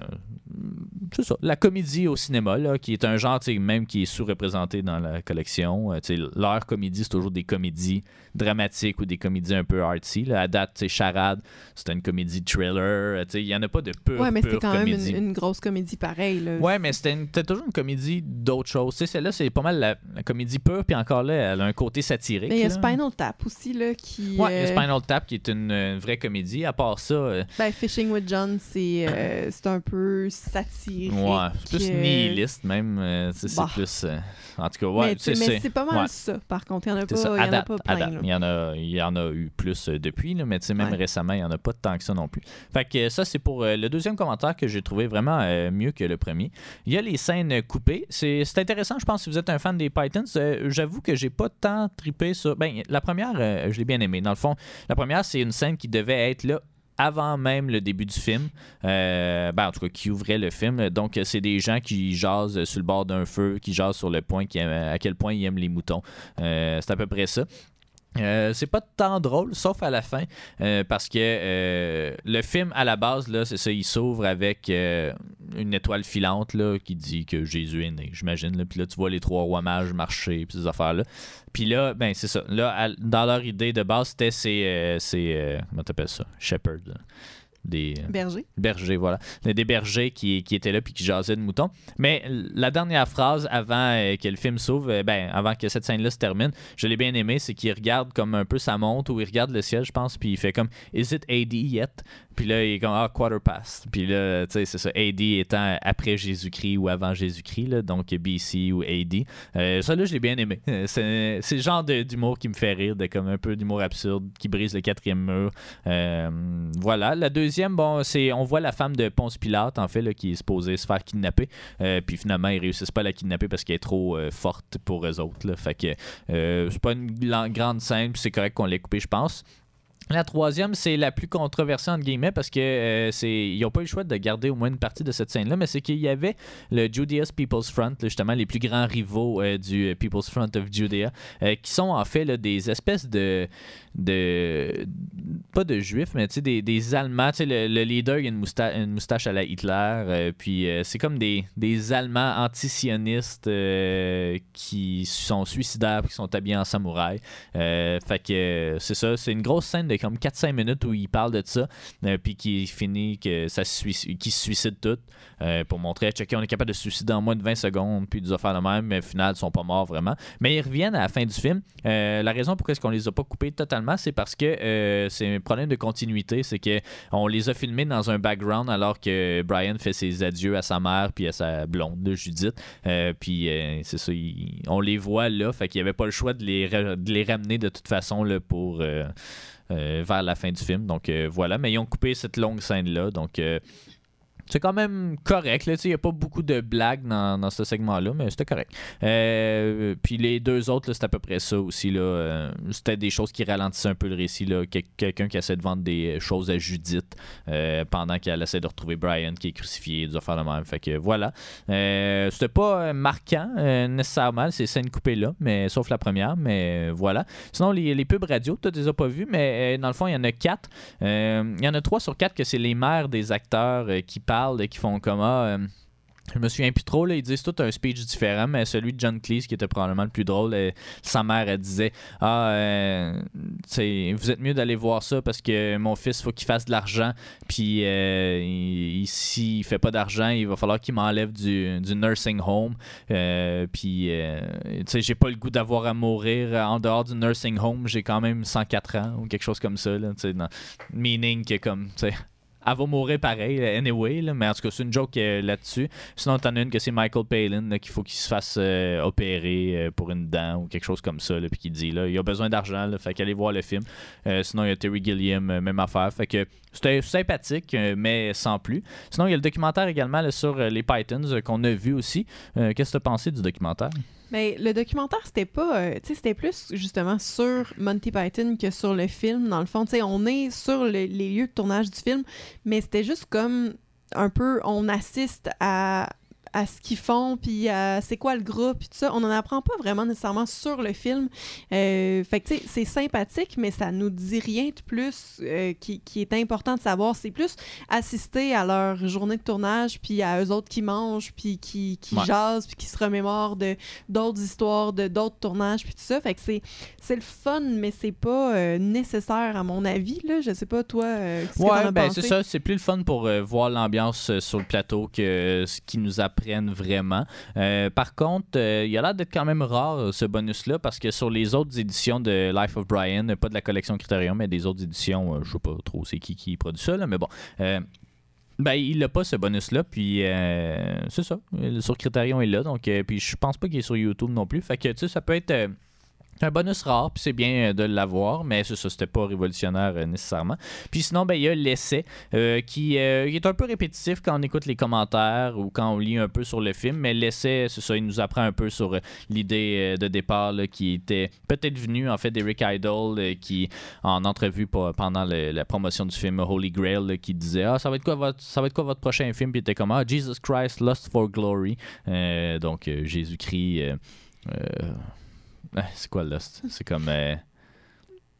la comédie au cinéma, là, qui est un genre même qui est sous-représenté dans la collection. Euh, leur comédie, c'est toujours des comédies dramatiques ou des comédies un peu artsy. Là. À date, Charade, c'était une comédie thriller. Euh, il n'y en a pas de pure Ouais, mais c'était quand même une, grosse comédie pareille. Là. Ouais, mais c'était toujours une comédie d'autres choses. Celle-là, c'est pas mal la, comédie pure, puis encore là, elle a un côté satirique. Mais il y a Spinal Tap aussi, là, qui... Ouais, il y a Spinal Tap, qui est une, vraie comédie. À part ça... Ben, Fishing with John, c'est c'est un peu satirique. Ouais, c'est plus euh, nihiliste même. euh, c'est bah. plus. euh, en tout cas, ouais, mais c'est. pas mal ouais. ça. Par contre, il n'y en a pas, y en a pas plein. Il y en a, il y en a eu plus euh, depuis, là, mais tu sais, même Ouais. récemment, il n'y en a pas tant que ça non plus. Fait que euh, ça, c'est pour euh, le deuxième commentaire que j'ai trouvé vraiment mieux que le premier. Il y a les scènes coupées. C'est intéressant, je pense, si vous êtes un fan des Pythons. J'avoue que j'ai pas tant trippé sur. Ben, la première, je l'ai bien aimée. Dans le fond, la première, c'est une scène qui devait être là avant même le début du film. Euh, ben, en tout cas, qui ouvrait le film. Donc, c'est des gens qui jasent sur le bord d'un feu, qui jasent sur le point, qui aiment- à quel point ils aiment les moutons. Euh, c'est à peu près ça. Euh, c'est pas tant drôle, sauf à la fin, euh, parce que euh, le film à la base, là, c'est ça, il s'ouvre avec une étoile filante là, qui dit que Jésus est né, j'imagine. Puis là, tu vois les trois rois mages marcher, puis ces affaires-là. Puis là, ben c'est ça. Là, dans leur idée de base, c'était ces, ces, comment t'appelles ça, shepherds, là. Des Berger. bergers, voilà. Des bergers qui, qui étaient là puis qui jasaient de moutons. Mais la dernière phrase avant euh, que le film s'ouvre, euh, ben, avant que cette scène-là se termine, je l'ai bien aimé, c'est qu'il regarde comme un peu sa montre ou il regarde le ciel, je pense, puis il fait comme Is it AD yet? Puis là, il est comme Ah, quarter past. Puis là, tu sais, c'est ça. AD étant après Jésus-Christ ou avant Jésus-Christ, donc BC ou AD. Euh, ça, là, je l'ai bien aimé. C'est le genre d'humour qui me fait rire, de comme un peu d'humour absurde qui brise le quatrième mur. Euh, voilà. La deuxième, bon, c'est on voit la femme de Ponce Pilate, en fait, qui est supposée se faire kidnapper. Euh, puis finalement, ils réussissent pas à la kidnapper parce qu'elle est trop euh, forte pour eux autres. Là. Fait que euh, c'est pas une grande scène, c'est correct qu'on l'ait coupé, je pense. La troisième, c'est la plus controversée entre guillemets parce que c'est ils n'ont pas eu le choix de garder au moins une partie de cette scène-là, mais c'est qu'il y avait le Judea's People's Front, justement les plus grands rivaux du People's Front of Judea, qui sont en fait des espèces de, de pas de juifs, mais des, des Allemands. Le, le leader, il a une moustache, une moustache à la Hitler, euh, puis euh, c'est comme des, des Allemands antisionistes euh, qui sont suicidaires, qui sont habillés en samouraï. Fait que c'est ça, c'est une grosse scène de comme 4-5 minutes où il parle de ça, puis qui finit que ça qui se suicide tout pour montrer, checker, on est capable de se suicider en moins de 20 secondes, puis des affaires de même, mais au final, ils sont pas morts vraiment. Mais ils reviennent à la fin du film. La raison pourquoi est-ce qu'on les a pas coupés totalement, c'est parce que euh, c'est un problème de continuité, c'est que on les a filmés dans un background alors que Brian fait ses adieux à sa mère puis à sa blonde, de Judith. Euh, puis euh, c'est ça, on les voit là, fait qu'il n'y avait pas le choix de les, ramener de toute façon pour vers la fin du film. Donc voilà, mais ils ont coupé cette longue scène là, donc c'est quand même correct. Il n'y a pas beaucoup de blagues dans, dans ce segment-là, mais c'était correct. Euh, puis les deux autres, c'est à peu près ça aussi. Euh, c'était des choses qui ralentissaient un peu le récit. Quelqu'un qui essaie de vendre des choses à Judith euh, pendant qu'elle essaie de retrouver Brian qui est crucifié, des affaires de même. Fait que voilà. C'était pas marquant nécessairement ces scènes coupées-là, mais sauf la première, mais voilà. Sinon, les, les pubs radio, tu les as pas vus, mais dans le fond, il y en a quatre. Il y en a trois sur quatre que c'est les mères des acteurs qui parlent, et qui font comme ah, euh, je me souviens plus trop, là, ils disent tout un speech différent, mais celui de John Cleese qui était probablement le plus drôle, euh, sa mère elle disait Ah, euh, vous êtes mieux d'aller voir ça parce que mon fils, faut qu'il fasse de l'argent, puis euh, il- il- s'il fait pas d'argent, il va falloir qu'il m'enlève du, du nursing home, Euh, puis tu sais, j'ai pas le goût d'avoir à mourir en dehors du nursing home, j'ai quand même 104 ans ou quelque chose comme ça, là, dans- meaning que comme, elle va mourir pareil, anyway, là, mais en tout cas, c'est une joke euh, là-dessus. Sinon, t'en as une que c'est Michael Palin qu'il faut qu'il se fasse euh, opérer euh, pour une dent ou quelque chose comme ça, puis qui dit là, il a besoin d'argent, fait qu'allez voir le film. Sinon, il y a Terry Gilliam, même affaire. Fait que c'était sympathique, mais sans plus. Sinon, il y a le documentaire également sur les Pythons qu'on a vu aussi. Qu'est-ce que tu pensé du documentaire? Mais le documentaire, c'était pas. euh, tu sais, c'était plus justement sur Monty Python que sur le film. Dans le fond, tu sais, on est sur le- les lieux de tournage du film, mais c'était juste comme un peu. On assiste à à ce qu'ils font, puis à c'est quoi le groupe, puis tout ça. On n'en apprend pas vraiment nécessairement sur le film. Euh, fait que, tu sais, c'est sympathique, mais ça nous dit rien de plus euh, qui, qui est important de savoir. C'est plus assister à leur journée de tournage, puis à eux autres qui mangent, puis qui, qui Ouais. jasent, puis qui se remémorent de d'autres histoires, de d'autres tournages, puis tout ça. Fait que c'est, c'est le fun, mais c'est pas euh, nécessaire, à mon avis. Là. Je sais pas, toi, ce que t'en Ouais, as ben pensé? c'est ça. C'est plus le fun pour voir l'ambiance sur le plateau que ce qu'ils nous vraiment. Euh, par contre, euh, il a l'air d'être quand même rare euh, ce bonus-là parce que sur les autres éditions de Life of Brian, pas de la collection Criterion, mais des autres éditions, euh, je sais pas trop c'est qui qui produit ça, là, mais bon. Ben, il n'a pas ce bonus-là, puis c'est ça. Sur Criterion, il là, donc, puis je pense pas qu'il est sur YouTube non plus. Fait que, tu sais, ça peut être un bonus rare, puis c'est bien euh, de l'avoir, mais c'est ça, c'était pas révolutionnaire euh, nécessairement. Puis sinon, ben, il y a l'essai euh, qui, est un peu répétitif quand on écoute les commentaires ou quand on lit un peu sur le film, mais l'essai, c'est ça, il nous apprend un peu sur l'idée de départ qui était peut-être venue en fait d'Eric Idle, qui en entrevue pendant la promotion du film Holy Grail, qui disait Ah, ça va être quoi votre, ça va être quoi votre prochain film Puis il était comme Ah, Jesus Christ, Lust for Glory. Donc, Jésus-Christ. C'est quoi Lust C'est comme. euh,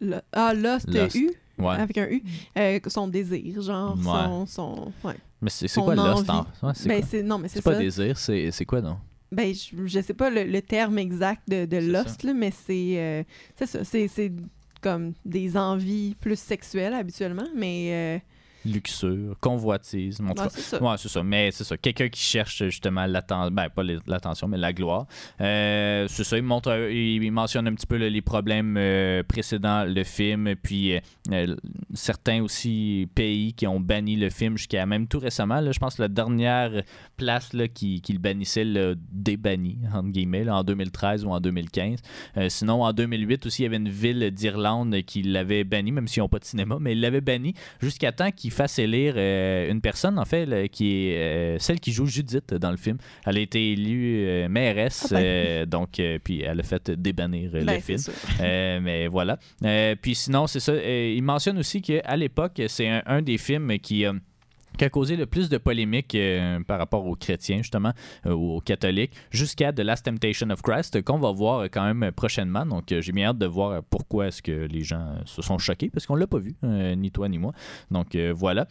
Le- ah, Lost, Lost. U, ouais. avec un U. Euh, son désir, genre, Ouais. son... son ouais. Mais c'est quoi Lust en- ouais, c'est Ben, quoi? non, mais c'est C'est pas ça. désir, c'est c'est quoi non Ben, je, je sais pas le, le terme exact de, de Lost, là, mais c'est, euh, c'est ça. C'est, c'est comme des envies plus sexuelles habituellement, mais euh, Luxure, convoitise. ouais, c'est ça. Ouais, c'est ça. Mais c'est ça. Quelqu'un qui cherche justement l'attention, ben pas l'attention, mais la gloire. Euh, c'est ça. Il, montre, il mentionne un petit peu là, les problèmes euh, précédents le film, puis euh, certains aussi pays qui ont banni le film jusqu'à même tout récemment. là, je pense que la dernière place là, qui, qui le bannissait l'a débanni, entre guillemets, là, en 2013 ou en 2015. Euh, sinon, en 2008 aussi, il y avait une ville d'Irlande qui l'avait banni, même s'ils n'ont pas de cinéma, mais il l'avait banni jusqu'à temps qu'il fasse élire euh, une personne, en fait, là, qui est euh, celle qui joue Judith dans le film. Elle a été élue euh, mairesse, Ah ben. donc, puis elle a fait débannir euh, Ben, le film. mais voilà. Puis sinon, c'est ça. il mentionne aussi qu'à l'époque, c'est un, un des films qui. Qui a causé le plus de polémiques euh, par rapport aux chrétiens, justement, euh, aux catholiques, jusqu'à The Last Temptation of Christ, qu'on va voir quand même prochainement. Donc, euh, j'ai bien hâte de voir pourquoi est-ce que les gens se sont choqués, parce qu'on l'a pas vu, ni toi ni moi. Donc, voilà.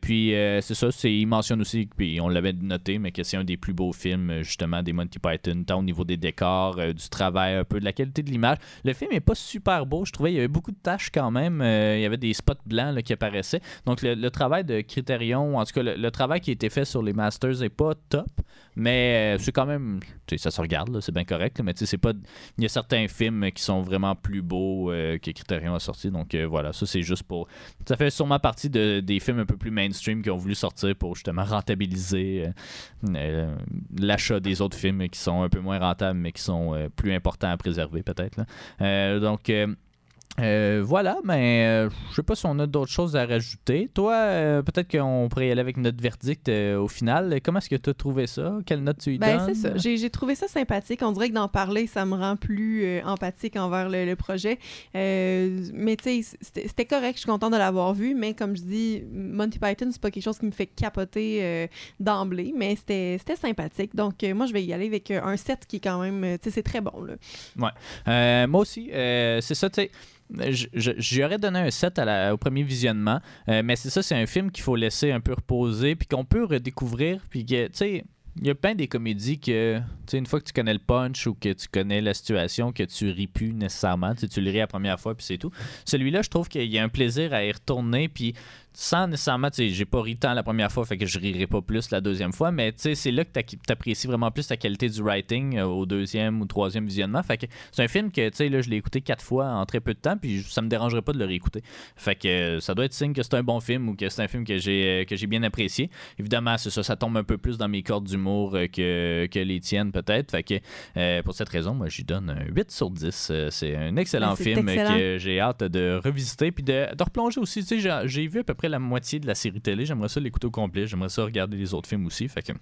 Puis, c'est ça, il mentionne aussi, puis on l'avait noté, mais que c'est un des plus beaux films, justement, des Monty Python, tant au niveau des décors, du travail, un peu de la qualité de l'image. Le film est pas super beau, je trouvais. Il y avait beaucoup de tâches quand même. Il y avait des spots blancs qui apparaissaient. Donc, le, le travail de Criterion, en tout cas, le, travail qui a été fait sur les Masters est pas top, mais euh, c'est quand même. Ça se regarde, c'est bien correct, mais c'est pas. Il y a certains films qui sont vraiment plus beaux euh, que Criterion a sorti. Donc, euh, voilà, ça, c'est juste pour. Ça fait sûrement partie de, des films un peu plus mainstream qui ont voulu sortir pour justement rentabiliser l'achat des autres films qui sont un peu moins rentables, mais qui sont plus importants à préserver, peut-être. donc. Euh, voilà, mais euh, je sais pas si on a d'autres choses à rajouter. Toi, euh, peut-être qu'on pourrait y aller avec notre verdict au final. Comment est-ce que tu as trouvé ça? Quelle note tu y Ben, donnes? c'est ça. J'ai trouvé ça sympathique. On dirait que d'en parler, ça me rend plus empathique envers le, le projet. Mais tu sais, c'était correct. Je suis contente de l'avoir vu. Mais comme je dis, Monty Python, c'est pas quelque chose qui me fait capoter d'emblée. Mais c'était c'était sympathique. Donc, moi, je vais y aller avec un 7 qui est quand même. Tu sais, c'est très bon. Là. Euh, moi aussi, euh, c'est ça, tu sais. J'aurais donné un 7 à la- au premier visionnement, euh, mais c'est ça, c'est un film qu'il faut laisser un peu reposer, puis qu'on peut redécouvrir, puis tu sais, il y a plein des comédies que, tu sais, une fois que tu connais le punch ou que tu connais la situation, que tu ris plus nécessairement, tu le ris la première fois, puis c'est tout. Celui-là, je trouve qu'il y a un plaisir à y retourner, puis sans nécessairement, tu sais, j'ai pas ri tant la première fois, fait que je rirai pas plus la deuxième fois, mais tu sais, c'est là que t'apprécies vraiment plus la qualité du writing euh, au deuxième ou troisième visionnement. Fait que c'est un film que, tu sais, là, je l'ai écouté quatre fois en très peu de temps, puis ça me dérangerait pas de le réécouter. Fait que euh, ça doit être signe que c'est un bon film ou que c'est un film que j'ai euh, que j'ai bien apprécié. Évidemment, c'est ça, ça tombe un peu plus dans mes cordes d'humour que, que les tiennes, peut-être. Fait que pour cette raison, moi, j'y donne un 8 sur 10. Euh, c'est un excellent film excellent. que j'ai hâte de revisiter puis de, de replonger aussi. Tu sais, j'ai vu à peu près la moitié de la série télé. J'aimerais ça l'écouter au complet. J'aimerais ça regarder les autres films aussi. Fait que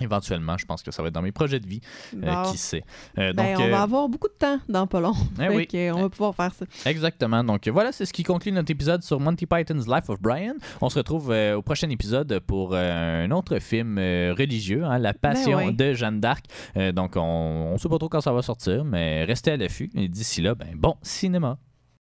éventuellement, je pense que ça va être dans mes projets de vie. Euh, qui sait. Euh, Ben, donc, on euh, va avoir beaucoup de temps dans pas long. eh oui. on va pouvoir faire ça. Exactement. Donc voilà, c'est ce qui conclut notre épisode sur Monty Python's Life of Brian. On se retrouve au prochain épisode pour un autre film religieux, hein, La Passion Ben ouais. de Jeanne d'Arc. Donc on ne sait pas trop quand ça va sortir, mais restez à l'affût. Et d'ici là, ben bon cinéma.